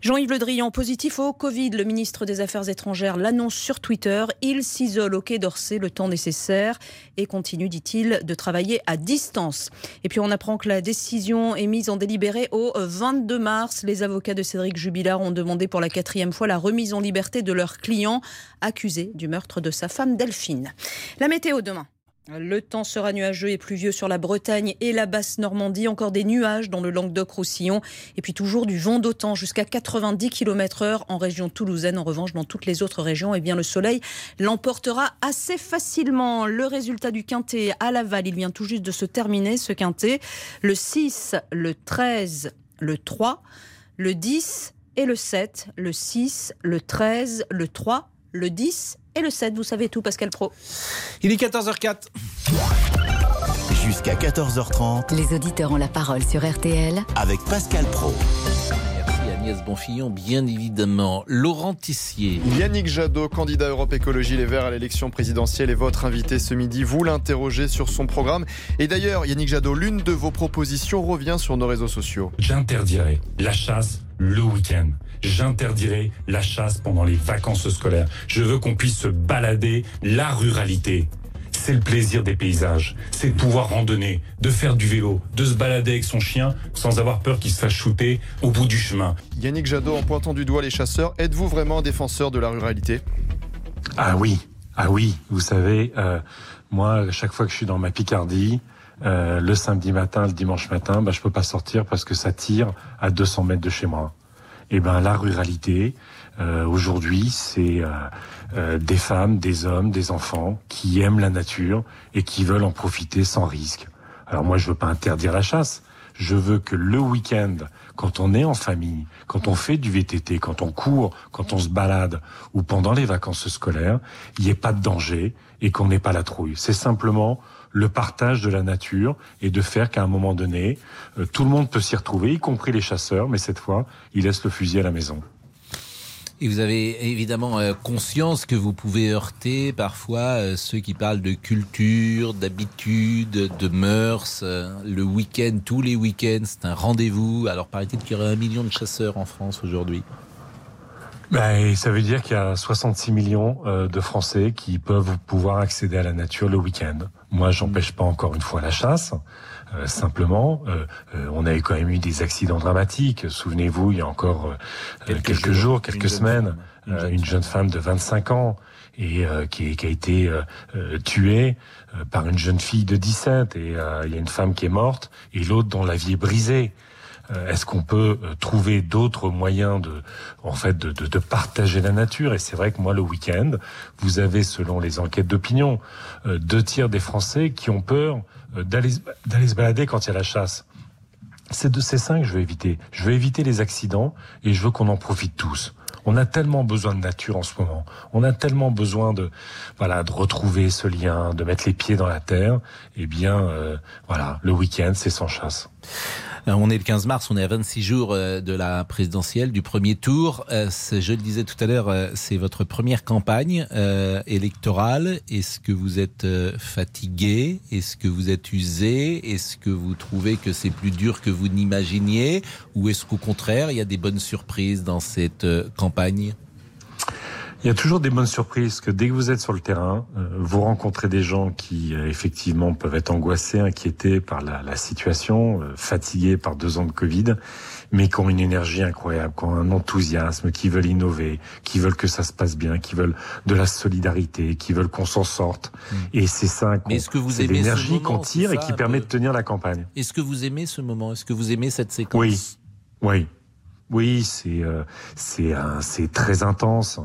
Jean-Yves Le Drian, positif au Covid. Le ministre des Affaires étrangères l'annonce sur Twitter. Il s'isole au Quai d'Orsay le temps nécessaire et continue, dit-il, de travailler à distance. Et puis on apprend que la décision est mise en délibéré au 22 mars. Les avocats de Cédric Jubilard ont demandé pour la quatrième fois la remise en liberté de leur client accusé du meurtre de sa femme Delphine. La météo demain. Le temps sera nuageux et pluvieux sur la Bretagne et la basse Normandie. Encore des nuages dans le Languedoc-Roussillon. Et puis toujours du vent d'autant jusqu'à 90 km heure en région toulousaine. En revanche, dans toutes les autres régions, eh bien, le soleil l'emportera assez facilement. Le résultat du quintet à Laval, il vient tout juste de se terminer, ce quintet. Le 6, le 13, le 3, le 10 et le 7. Le 6, le 13, le 3, le 10 et le 7. Vous savez tout, Pascal Pro. Il est 14h04. Jusqu'à 14h30 Les auditeurs ont la parole sur RTL avec Pascal Pro. Merci Agnès Bonfillon, bien évidemment. Laurent Tissier. Yannick Jadot, candidat Europe Écologie Les Verts à l'élection présidentielle, est votre invité ce midi. Vous l'interrogez sur son programme. Et d'ailleurs, Yannick Jadot, l'une de vos propositions revient sur nos réseaux sociaux. J'interdirai la chasse le week-end. J'interdirai la chasse pendant les vacances scolaires. Je veux qu'on puisse se balader la ruralité. C'est le plaisir des paysages. C'est de pouvoir randonner, de faire du vélo, de se balader avec son chien sans avoir peur qu'il se fasse shooter au bout du chemin. Yannick Jadot, en pointant du doigt les chasseurs, êtes-vous vraiment un défenseur de la ruralité? Ah oui, ah oui. Vous savez, euh, moi, chaque fois que je suis dans ma Picardie, euh, le samedi matin, le dimanche matin, bah, je peux pas sortir parce que ça tire à 200 mètres de chez moi. Et ben la ruralité, euh, aujourd'hui, c'est euh, euh, des femmes, des hommes, des enfants qui aiment la nature et qui veulent en profiter sans risque. Alors moi, je veux pas interdire la chasse. Je veux que le week-end, quand on est en famille, quand on fait du VTT, quand on court, quand on se balade, ou pendant les vacances scolaires, il n'y ait pas de danger et qu'on n'ait pas la trouille. C'est simplement le partage de la nature et de faire qu'à un moment donné, euh, tout le monde peut s'y retrouver, y compris les chasseurs, mais cette fois, ils laissent le fusil à la maison. Et vous avez évidemment euh, conscience que vous pouvez heurter parfois euh, ceux qui parlent de culture, d'habitude, de mœurs. Le week-end, tous les week-ends, c'est un rendez-vous. Alors paraît-il qu'il y aurait un million de chasseurs en France aujourd'hui? Ben, ça veut dire qu'il y a 66 millions de Français qui peuvent pouvoir accéder à la nature le week-end. Moi, j'empêche pas encore une fois la chasse. Euh, simplement, euh, euh, on avait quand même eu des accidents dramatiques. Souvenez-vous, il y a encore euh, Quelques quelques, jours, quelques une jeune semaines, femme, une euh, jeune une jeune femme de 25 ans et euh, qui, qui a été euh, euh, tuée euh, par une jeune fille de 17 et euh, il y a une femme qui est morte et l'autre dont la vie est brisée. Euh, Est-ce qu'on peut euh, trouver d'autres moyens de, en fait, de, de, de partager la nature? Et c'est vrai que moi, le week-end, vous avez, selon les enquêtes d'opinion, euh, deux tiers des Français qui ont peur d'aller se balader quand il y a la chasse. C'est de ces cinq que je veux éviter. Je veux éviter les accidents et je veux qu'on en profite tous. On a tellement besoin de nature en ce moment. On a tellement besoin de, voilà, de retrouver ce lien, de mettre les pieds dans la terre. Eh bien, euh, voilà, le week-end, c'est sans chasse. Euh, On est le 15 mars, on est à 26 jours euh, de la présidentielle, du premier tour. Euh, Je le disais tout à l'heure, c'est votre première campagne électorale. Est-ce que vous êtes fatigué? Est-ce que vous êtes usé? Est-ce que vous trouvez que c'est plus dur que vous n'imaginiez? Ou est-ce qu'au contraire, il y a des bonnes surprises dans cette campagne? Il y a toujours des bonnes surprises que dès que vous êtes sur le terrain, euh, vous rencontrez des gens qui euh, effectivement peuvent être angoissés, inquiétés par la, la situation, euh, fatigués par deux ans de Covid, mais qui ont une énergie incroyable, qui ont un enthousiasme, qui veulent innover, qui veulent que ça se passe bien, qui veulent de la solidarité, qui veulent qu'on s'en sorte. Et c'est ça, qu'on- que vous aimez l'énergie qu'on tire et qui permet peu de tenir la campagne. Est-ce que vous aimez ce moment? Est-ce que vous aimez cette séquence? Oui, oui, oui, c'est euh, c'est très intense.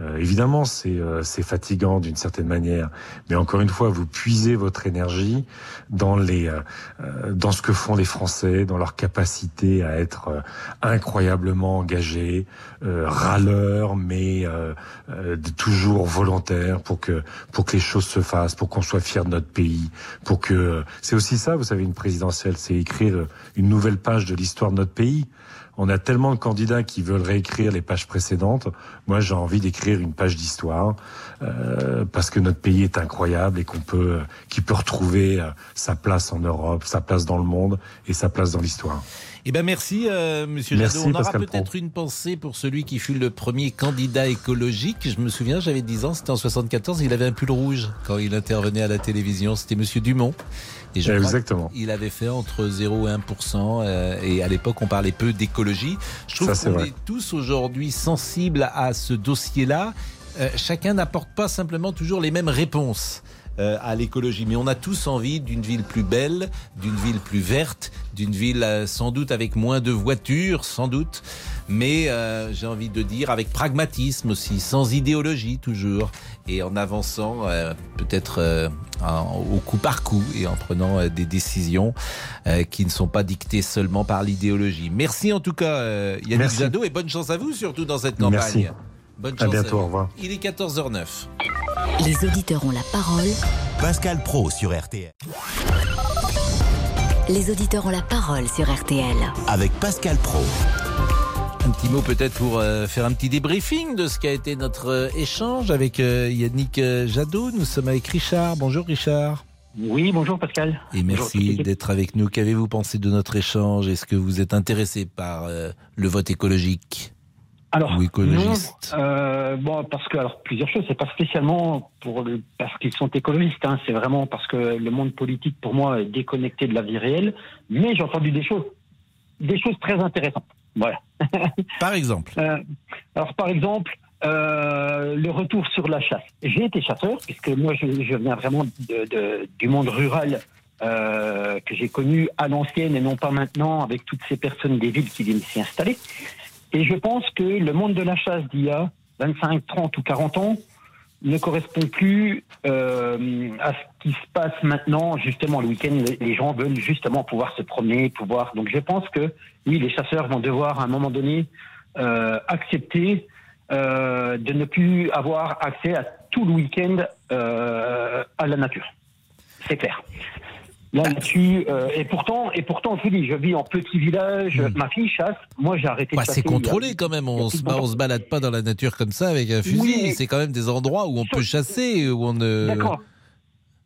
Euh, évidemment, c'est euh, fatigant d'une certaine manière, mais encore une fois, vous puisez votre énergie dans les euh, euh, dans ce que font les Français, dans leur capacité à être euh, incroyablement engagés, euh, râleurs, mais toujours volontaires pour que pour que les choses se fassent, pour qu'on soit fier de notre pays, pour que c'est aussi ça, vous savez, une présidentielle, c'est écrire une nouvelle page de l'histoire de notre pays. On a tellement de candidats qui veulent réécrire les pages précédentes. Moi, j'ai envie d'écrire une page d'histoire euh, parce que notre pays est incroyable et qu'on peut, qu'il peut retrouver euh, sa place en Europe, sa place dans le monde et sa place dans l'histoire. Eh ben merci, euh, Monsieur Merci, Jadot. On aura Pascal peut-être une pensée pour celui qui fut le premier candidat écologique. Je me souviens, j'avais 10 ans, c'était en 74. Il avait un pull rouge quand il intervenait à la télévision. C'était Monsieur Dumont. Et je crois Exactement. qu'il avait fait entre 0 et 1% euh, Et à l'époque, on parlait peu d'écologie. Je trouve qu'on est tous aujourd'hui sensibles à ce dossier-là. Euh, chacun n'apporte pas simplement toujours les mêmes réponses euh, à l'écologie. Mais on a tous envie d'une ville plus belle, d'une ville plus verte, d'une ville euh, sans doute avec moins de voitures, sans doute. Mais euh, j'ai envie de dire avec pragmatisme aussi, sans idéologie toujours, et en avançant euh, peut-être euh, au coup par coup et en prenant euh, des décisions euh, qui ne sont pas dictées seulement par l'idéologie. Merci en tout cas euh, Yannick. Jadot et bonne chance à vous surtout dans cette campagne. Merci. Bonne À chance bientôt, vous. au revoir. Il est 14h09. Les auditeurs ont la parole. Pascal Pro sur RTL. Les auditeurs ont la parole sur RTL. Avec Pascal Pro. Un petit mot peut-être pour euh, faire un petit débriefing de ce qu'a été notre euh, échange avec euh, Yannick Jadot. Nous sommes avec Richard. Bonjour Richard. Oui, bonjour Pascal. Et merci d'être avec nous. Qu'avez-vous pensé de notre échange? Est-ce que vous êtes intéressé par le vote écologique? Alors, ou non, euh, bon, parce que alors plusieurs choses. C'est pas spécialement pour le, parce qu'ils sont écologistes. Hein, c'est vraiment parce que le monde politique, pour moi, est déconnecté de la vie réelle. Mais j'ai entendu des choses, des choses très intéressantes. Voilà. Par exemple. Euh, alors, par exemple, euh, le retour sur la chasse. J'ai été chasseur, puisque moi, je, je viens vraiment de, de- du monde rural euh, que j'ai connu à l'ancienne et non pas maintenant avec toutes ces personnes des villes qui viennent s'y installer. Et je pense que le monde de la chasse d'il y a 25, 30 ou 40 ans ne correspond plus euh, à ce qui se passe maintenant. Justement, le week-end, les- gens veulent justement pouvoir se promener, pouvoir. Donc, je pense que oui, les chasseurs vont devoir à un moment donné euh, accepter euh, de ne plus avoir accès à tout le week-end à la nature. C'est clair. Là, là-dessus, euh, et pourtant, et pourtant, je vous dis, je vis en petit village. Ma fille chasse. Moi, j'ai arrêté. Bah, de c'est chasser a- contrôlé quand même. On se, on se balade pas dans la nature comme ça avec un fusil. Oui, C'est quand même des endroits où on peut chasser, où on ne. D'accord.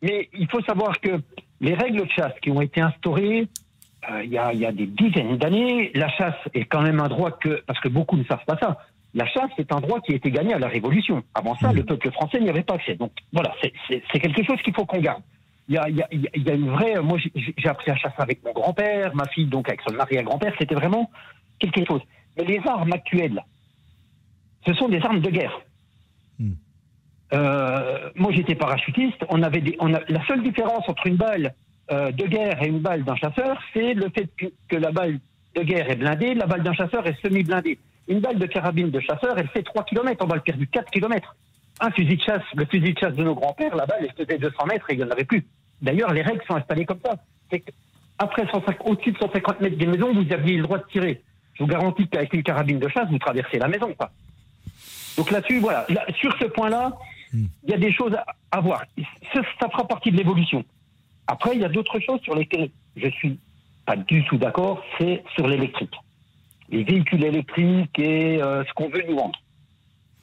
Mais il faut savoir que les règles de chasse qui ont été instaurées euh, il y, a, il y a des dizaines d'années, la chasse est quand même un droit que, parce que beaucoup ne savent pas ça, la chasse est un droit qui a été gagné à la Révolution. Avant ça, le peuple français n'y avait pas accès. Donc voilà, c'est- c'est c'est quelque chose qu'il faut qu'on garde. Il y a, il y a- il y a une vraie. Moi, j'ai appris à chasser avec mon grand-père, ma fille donc avec son arrière-grand-père. C'était vraiment quelque chose. Mais les armes actuelles, ce sont des armes de guerre. Euh, moi, j'étais parachutiste. On avait des, on a, la seule différence entre une balle euh, de guerre et une balle d'un chasseur, c'est le fait que, que la balle de guerre est blindée, la balle d'un chasseur est semi-blindée. Une balle de carabine de chasseur, elle fait 3 km, en balle perdue 4 km. Un fusil de chasse, le fusil de chasse de nos grands-pères, la balle, elle faisait 200 mètres et il n'y en avait plus. D'ailleurs, les règles sont installées comme ça. C'est après 150 au-dessus de 150 mètres des maisons, vous aviez le droit de tirer. Je vous garantis qu'avec une carabine de chasse, vous traversez la maison, quoi. Donc là-dessus, voilà, Là, sur ce point-là, il y a des choses à, à voir. Ça, ça fera partie de l'évolution. Après, il y a d'autres choses sur lesquelles je suis pas du tout d'accord, c'est sur l'électrique. Les véhicules électriques et euh, ce qu'on veut nous vendre.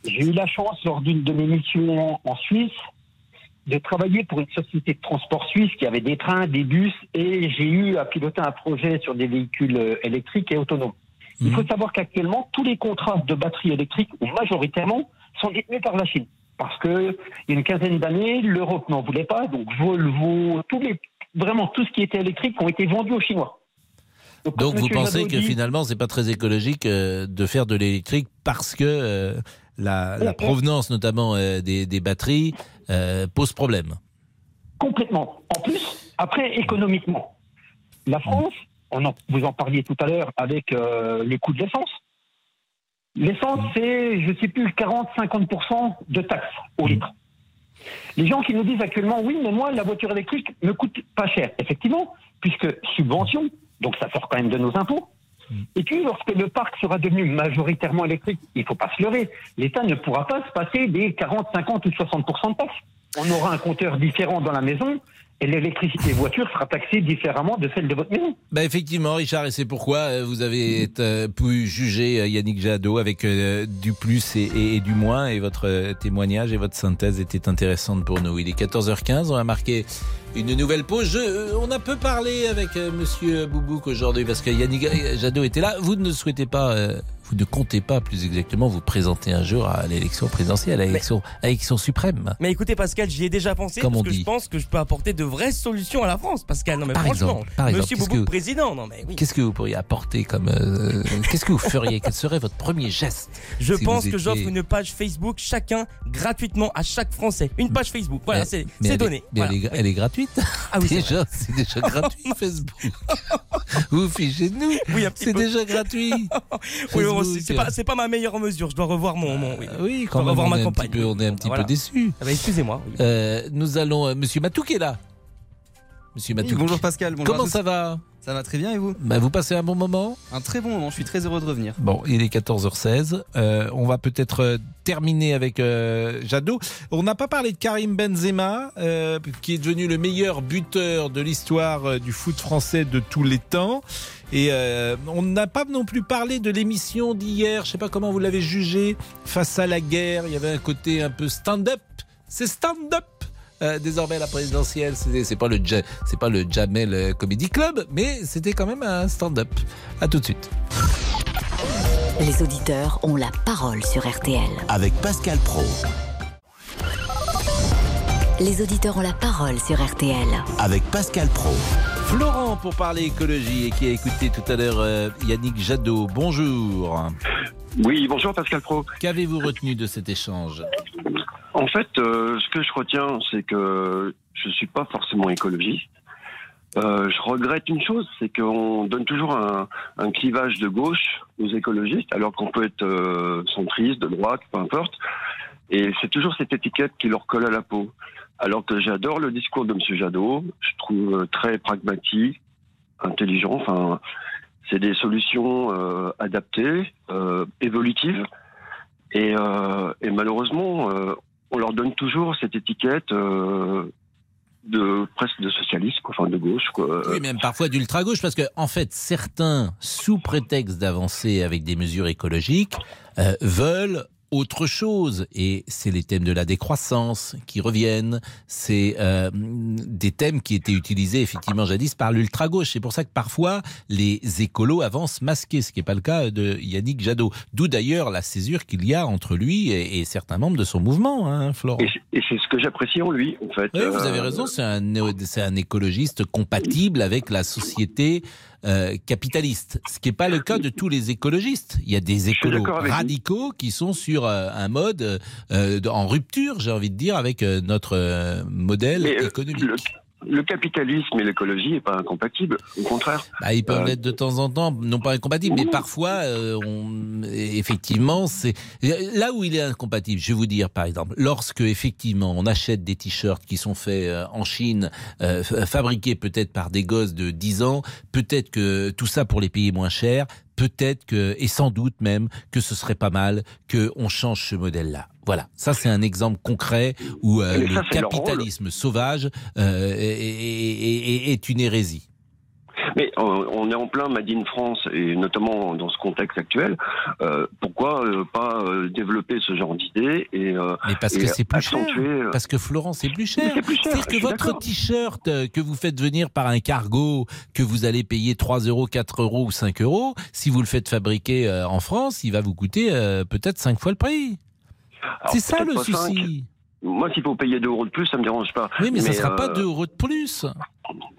J'ai eu la chance, lors d'une de mes missions en Suisse, de travailler pour une société de transport suisse qui avait des trains, des bus, et j'ai eu à piloter un projet sur des véhicules euh, électriques et autonomes. Il faut savoir qu'actuellement, tous les contrats de batteries électriques, ou majoritairement, sont détenus par la Chine. Parce que il y a une quinzaine d'années, l'Europe n'en voulait pas, donc Volvo, tous les, vraiment tout ce qui était électrique ont été vendus aux Chinois. Donc vous pensez Jadot que dit- finalement c'est pas très écologique euh, de faire de l'électrique parce que euh, la, provenance notamment euh, des, des batteries euh, pose problème. Complètement. En plus, après, économiquement, la France, on en- vous en parliez tout à l'heure avec euh, les coûts de l'essence. L'essence, c'est, je ne sais plus, 40-50% de taxes au litre. Les gens qui nous disent actuellement, oui, mais moi, la voiture électrique me coûte pas cher. Effectivement, puisque subvention, donc ça sort quand même de nos impôts. Et puis, lorsque le parc sera devenu majoritairement électrique, il ne faut pas se leurrer, l'État ne pourra pas se passer des 40, 50 ou 60% de taxes. On aura un compteur différent dans la maison et l'électricité voiture sera taxée différemment de celle de votre maison. Bah effectivement, Richard, et c'est pourquoi euh, vous avez euh, pu juger euh, Yannick Jadot avec du plus et, du moins, et votre témoignage et votre synthèse étaient intéressantes pour nous. Il est 14h15, on a marqué une nouvelle pause. On a peu parlé avec Monsieur Boubouk aujourd'hui parce que Yannick Jadot était là. Vous ne souhaitez pas, vous ne comptez pas plus exactement vous présenter un jour à l'élection présidentielle, à l'élection, à l'élection suprême. Mais écoutez Pascal, j'y ai déjà pensé Comme parce on que dit. je pense que je peux apporter de vraies solutions à la France. Pascal, non mais Par franchement, exemple, par exemple, Monsieur Boubou que- président, non mais oui. Qu'est-ce que vous pourriez apporter comme, euh, qu'est-ce que vous feriez? Quel serait votre premier geste Je si pense que étiez- j'offre une page Facebook chacun gratuitement à chaque Français. Une page Facebook. Voilà, c'est donné. est- mais Voilà. elle, est, elle est gratuite? Ah oui, c'est déjà, c'est déjà gratuit Facebook. vous fichez de nous? Oui, c'est déjà gratuit. Oui, c'est- pas, c'est pas ma meilleure mesure. Je dois revoir mon. mon oui, Oui, Je quand dois même, revoir on ma est un campagne. petit peu, on est un petit Voilà. peu déçus. Ah bah, Excusez-moi. oui. Euh, nous allons, euh, Monsieur Matouk est là. Monsieur Oui, Matouk. bonjour Pascal. bonjour à Comment tous. ça va Ça va très bien et vous? Bah, Vous passez un bon moment Un très bon moment, je suis très heureux de revenir. Bon, il est 14h16. Euh, on va peut-être euh, terminer avec euh, Jadot. On n'a pas parlé de Karim Benzema, euh, qui est devenu le meilleur buteur de l'histoire du foot français de tous les temps. Et on n'a pas non plus parlé de l'émission d'hier. Je sais pas comment vous l'avez jugé. Face à la guerre, il y avait un côté un peu stand-up. C'est stand-up. Euh, désormais la présidentielle, c'est c'est pas le c'est pas le Jamel euh, Comedy Club, mais c'était quand même un stand-up. À tout de suite. Les auditeurs ont la parole sur RTL. Avec Pascal Pro. Les auditeurs ont la parole sur RTL. Avec Pascal Pro. Florent pour parler écologie et qui a écouté tout à l'heure euh, Yannick Jadot. Bonjour. Oui, bonjour Pascal Pro. Qu'avez-vous retenu de cet échange? En fait, euh, ce que je retiens, c'est que je suis pas forcément écologiste. Euh, je regrette une chose, c'est qu'on donne toujours un, clivage de gauche aux écologistes, alors qu'on peut être euh, centriste, de droite, peu importe. Et c'est toujours cette étiquette qui leur colle à la peau. Alors que j'adore le discours de M. Jadot, je trouve très pragmatique, intelligent. Enfin, c'est des solutions adaptées, évolutives. Et, malheureusement, on leur donne toujours cette étiquette euh, de presque de socialiste, enfin de gauche. Quoi. Oui, même parfois d'ultra-gauche, parce que en fait, certains, sous prétexte d'avancer avec des mesures écologiques, euh, veulent autre chose. Et c'est les thèmes de la décroissance qui reviennent. C'est euh, des thèmes qui étaient utilisés effectivement jadis par l'ultra-gauche. C'est pour ça que parfois, les écolos avancent masqués, ce qui n'est pas le cas de Yannick Jadot. D'où d'ailleurs la césure qu'il y a entre lui et, et certains membres de son mouvement, hein, Florent. Et, c'est- ce que j'apprécie en lui, en fait. Oui, vous avez Euh, raison, c'est un, néo- c'est un écologiste compatible avec la société euh, capitaliste, ce qui n'est pas le cas de tous les écologistes. Il y a des écolos vous. radicaux qui sont sur euh, un mode euh, en rupture, j'ai envie de dire, avec euh, notre modèle Mais, économique. le, le capitalisme et l'écologie n'est pas incompatible, au contraire. Bah, ils peuvent Euh, l'être de temps en temps, non pas incompatibles, mais parfois, euh, on, effectivement, c'est là où il est incompatible. Je vais vous dire, par exemple, lorsque effectivement on achète des t-shirts qui sont faits euh, en Chine, euh, fabriqués peut-être par des gosses de 10 ans, peut-être que tout ça pour les payer moins cher. peut-être que, et sans doute même, que ce serait pas mal qu'on change ce modèle-là. Voilà, ça c'est un exemple concret où euh, ça, le capitalisme sauvage euh, est, est- est- est une hérésie. Mais on est en plein Made in France et notamment dans ce contexte actuel. euh, pourquoi pas développer ce genre d'idée et Mais parce et que c'est plus cher. accentuer, euh, Parce que Florent, c'est plus cher. cher, C'est-à-dire que votre t-shirt que vous faites venir par un cargo, que vous allez payer 3 euros, 4 euros ou 5 euros, si vous le faites fabriquer en France, il va vous coûter peut-être 5 fois le prix. C'est ça le souci. Moi, s'il faut payer 2 euros de plus, ça me dérange pas. Oui, mais, ça sera pas euh, 2 euros de plus.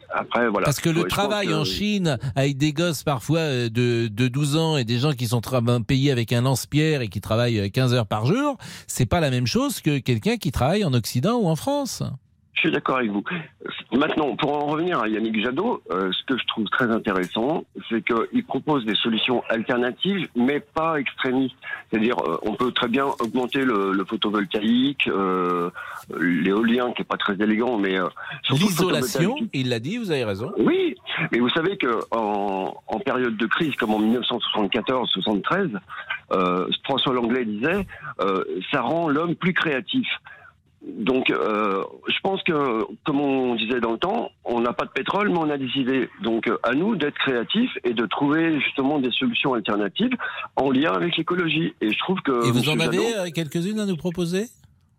Après, voilà. Parce que le travail que- en Chine, avec des gosses parfois euh, de, de 12 ans et des gens qui sont payés avec un lance-pierre et qui travaillent euh, 15 heures par jour, c'est pas la même chose que quelqu'un qui travaille en Occident ou en France. Je suis d'accord avec vous. Maintenant, pour en revenir à Yannick Jadot, euh, ce que je trouve très intéressant, c'est qu'il propose des solutions alternatives, mais pas extrémistes. C'est-à-dire, euh, on peut très bien augmenter le, le photovoltaïque, euh, l'éolien, qui est pas très élégant, mais euh, L'isolation, il l'a dit, vous avez raison. Oui, mais vous savez que en, en période de crise, comme en 1974-73, euh, François Langlais disait, euh, ça rend l'homme plus créatif. Donc, euh, je pense que, comme on disait dans le temps, on n'a pas de pétrole, mais on a des idées. Donc, à nous d'être créatifs et de trouver justement des solutions alternatives en lien avec l'écologie. Et je trouve que Et vous en avez euh, quelques-unes à nous proposer?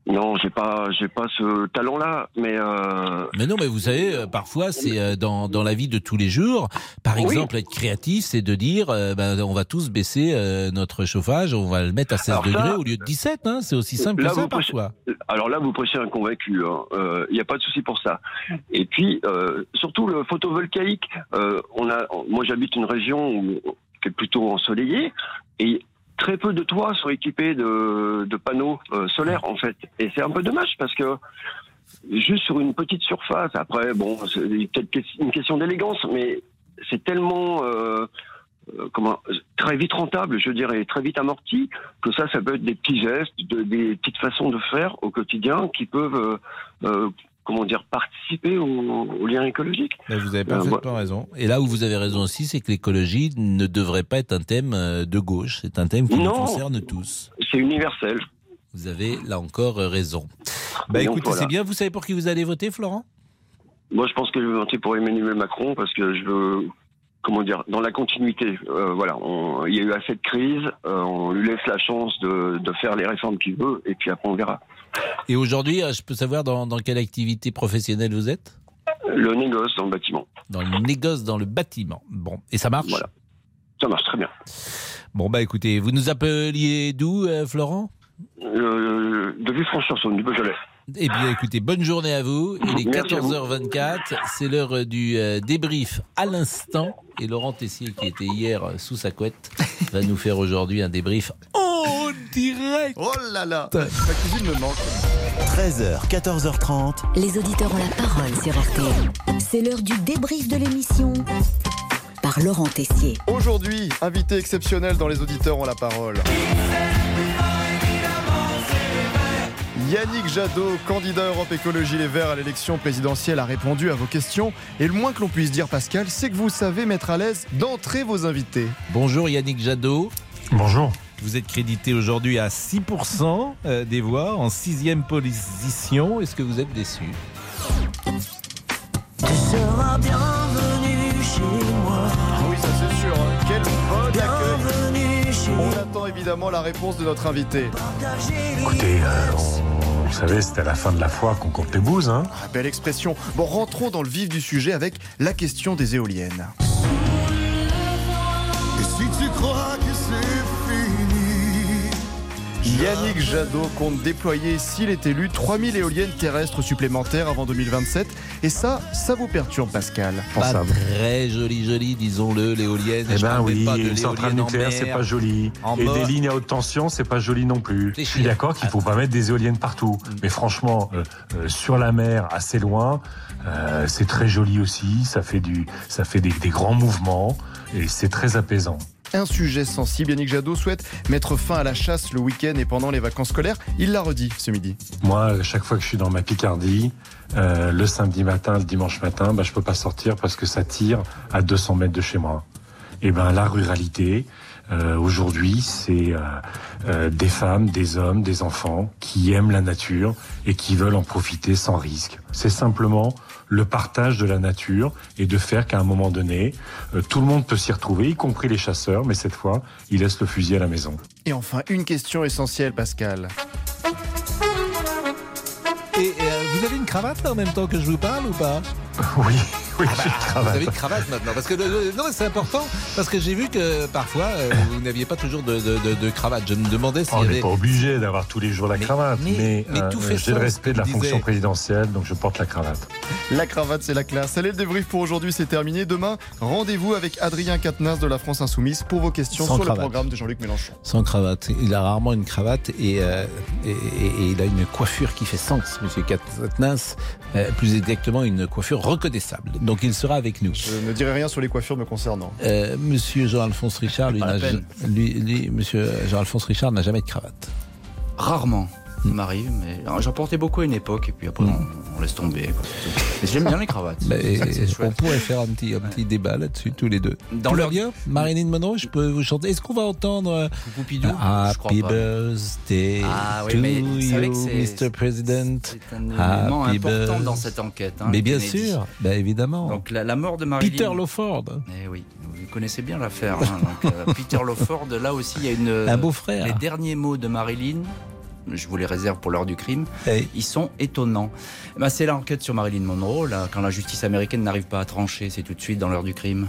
Non, j'ai pas, j'ai pas ce talent-là, mais euh, Mais non, mais vous savez, euh, parfois, c'est euh, dans, dans la vie de tous les jours. Par Oui. exemple, être créatif, c'est de dire, euh, ben, on va tous baisser euh, notre chauffage, on va le mettre à 16 Alors ça- degrés au lieu de 17. Hein, c'est aussi simple que ça, prêchez- parfois. Alors là, vous prêchez un convaincu. Il n'y a pas de souci pour ça. Et puis, surtout le photovoltaïque. on a, moi, j'habite une région où, qui est plutôt ensoleillée et très peu de toits sont équipés de, panneaux euh, solaires en fait. Et c'est un peu dommage parce que juste sur une petite surface. Après, bon, c'est peut-être une question d'élégance, mais c'est tellement euh, euh, comment très vite rentable, je dirais, très vite amorti, que ça, ça peut être des petits gestes, de- des petites façons de faire au quotidien qui peuvent, comment dire, participer au, au lien écologique. Vous avez Euh, parfaitement raison. Et là où vous avez raison aussi, c'est que l'écologie ne devrait pas être un thème euh, de gauche. C'est un thème qui nous concerne tous. C'est universel. Vous avez là encore raison. Bah écoutez, voilà. c'est bien. Vous savez pour qui vous allez voter, Florent? Moi, je pense que je vais voter pour Emmanuel Macron parce que je veux, comment dire, dans la continuité. Euh, voilà, on- il y a eu assez de crises, euh, on lui laisse la chance de, de faire les réformes qu'il veut, et puis après on verra. Et aujourd'hui, euh, je peux savoir dans, dans quelle activité professionnelle vous êtes? Le négoce dans le bâtiment. Dans le négoce, dans le bâtiment. Bon, et ça marche? Voilà. Ça marche très bien. Bon, bah écoutez, vous nous appeliez d'où, euh, Florent? Euh, de Villefranche-sur-Saône, du Beaujolais. Eh bien, écoutez, bonne journée à vous. Il est Merci à vous. 14h24. C'est l'heure du euh, débrief à l'instant. Et Laurent Tessier, qui était hier sous sa couette, va nous faire aujourd'hui un débrief en direct. Oh là là Ma cuisine me manque. 13h, 14h30. Les auditeurs ont la parole sur RTL. C'est l'heure du débrief de l'émission par Laurent Tessier. Aujourd'hui, invité exceptionnel dans les auditeurs ont la parole. Yannick Jadot, candidat Europe Écologie Les Verts à l'élection présidentielle, a répondu à vos questions. Et le moins que l'on puisse dire, Pascal, c'est que vous savez mettre à l'aise d'entrer vos invités. Bonjour Yannick Jadot. Bonjour. Vous êtes crédité aujourd'hui à 6% euh, des voix, en sixième position. Est-ce que vous êtes déçu? Seras bienvenue chez moi. Ah oui, ça c'est sûr. hein. Quel bon Bienvenue accueil. chez On attend évidemment la réponse de notre invité. Écoutez, euh, on- vous savez, c'était à la fin de la foi qu'on compte les bouses. Hein Ah, belle expression. Bon, rentrons dans le vif du sujet avec la question des éoliennes. Et si tu crois que c'est Yannick Jadot compte déployer, s'il est élu, 3000 éoliennes terrestres supplémentaires avant 2027. Et ça, ça vous perturbe, Pascal. Pas très joli, joli, disons-le, l'éolienne. Eh ben oui, pas de une centrale nucléaire, c'est pas joli. En Et mort. des lignes à haute tension, c'est pas joli non plus. Je suis d'accord qu'il faut pas mettre des éoliennes partout. Mais franchement, euh, euh, sur la mer, assez loin, euh, c'est très joli aussi. Ça fait du, ça fait des, des grands mouvements et c'est très apaisant. Un sujet sensible. Yannick Jadot souhaite mettre fin à la chasse le week-end et pendant les vacances scolaires. Il l'a redit ce midi. Moi, chaque fois que je suis dans ma Picardie, euh, le samedi matin, le dimanche matin, bah, je peux pas sortir parce que ça tire à 200 mètres de chez moi. Eh ben, la ruralité, euh, aujourd'hui, c'est euh, euh, des femmes, des hommes, des enfants qui aiment la nature et qui veulent en profiter sans risque. C'est simplement le partage de la nature et de faire qu'à un moment donné, euh, tout le monde peut s'y retrouver, y compris les chasseurs, mais cette fois, ils laissent le fusil à la maison. Et enfin, une question essentielle, Pascal. Et euh, vous avez une cravate là en même temps que je vous parle ou pas? Oui, oui, Ah bah, cravate. Vous avez une cravate maintenant parce que le- le- non c'est important parce que j'ai vu que parfois euh, vous n'aviez pas toujours de, de- de- de cravate. Je me demandais s'il On n'est avait. pas obligé d'avoir tous les jours la cravate, mais- mais, mais euh, tout fait j'ai le respect de la fonction présidentielle, donc je porte la cravate. La cravate, c'est la classe. Allez, le débrief pour aujourd'hui, c'est terminé. Demain, rendez-vous avec Adrien Quatennens de la France Insoumise pour vos questions Sans sur cravate. le programme de Jean-Luc Mélenchon. Sans cravate. Il a rarement une cravate et, euh, et, et- et il a une coiffure qui fait sens, Monsieur. Euh, plus exactement, une coiffure reconnaissable. Donc il sera avec nous. Je ne dirai rien sur les coiffures me concernant. Euh, Monsieur Jean-Alphonse Richard, lui, lui, Monsieur Jean-Alphonse Richard n'a jamais de cravate. Rarement. Ça m'arrive, mais j'en portais beaucoup à une époque et puis après on, on laisse tomber. Mais j'aime bien les cravates. Mais c'est on pourrait faire un petit, un petit débat là-dessus, tous les deux. Dans leur- bien Marilyn Monroe, je peux vous chanter. Est-ce qu'on va entendre euh, Poupidou Happy birthday Ah oui, to mais you, Mr. President. C'est un élément Happy important dans cette enquête. hein, Mais bien Kennedy. sûr, bah évidemment. Donc la, la mort de Marilyn. Peter Lawford. Eh oui, vous connaissez bien l'affaire. hein. Euh, Peter Lawford, là aussi, il y a une. Un beau-frère. Les derniers mots de Marilyn. Je vous les réserve pour l'heure du crime. Ils sont étonnants. Eh ben, c'est l'enquête sur Marilyn Monroe. Là, quand la justice américaine n'arrive pas à trancher, c'est tout de suite dans l'heure du crime.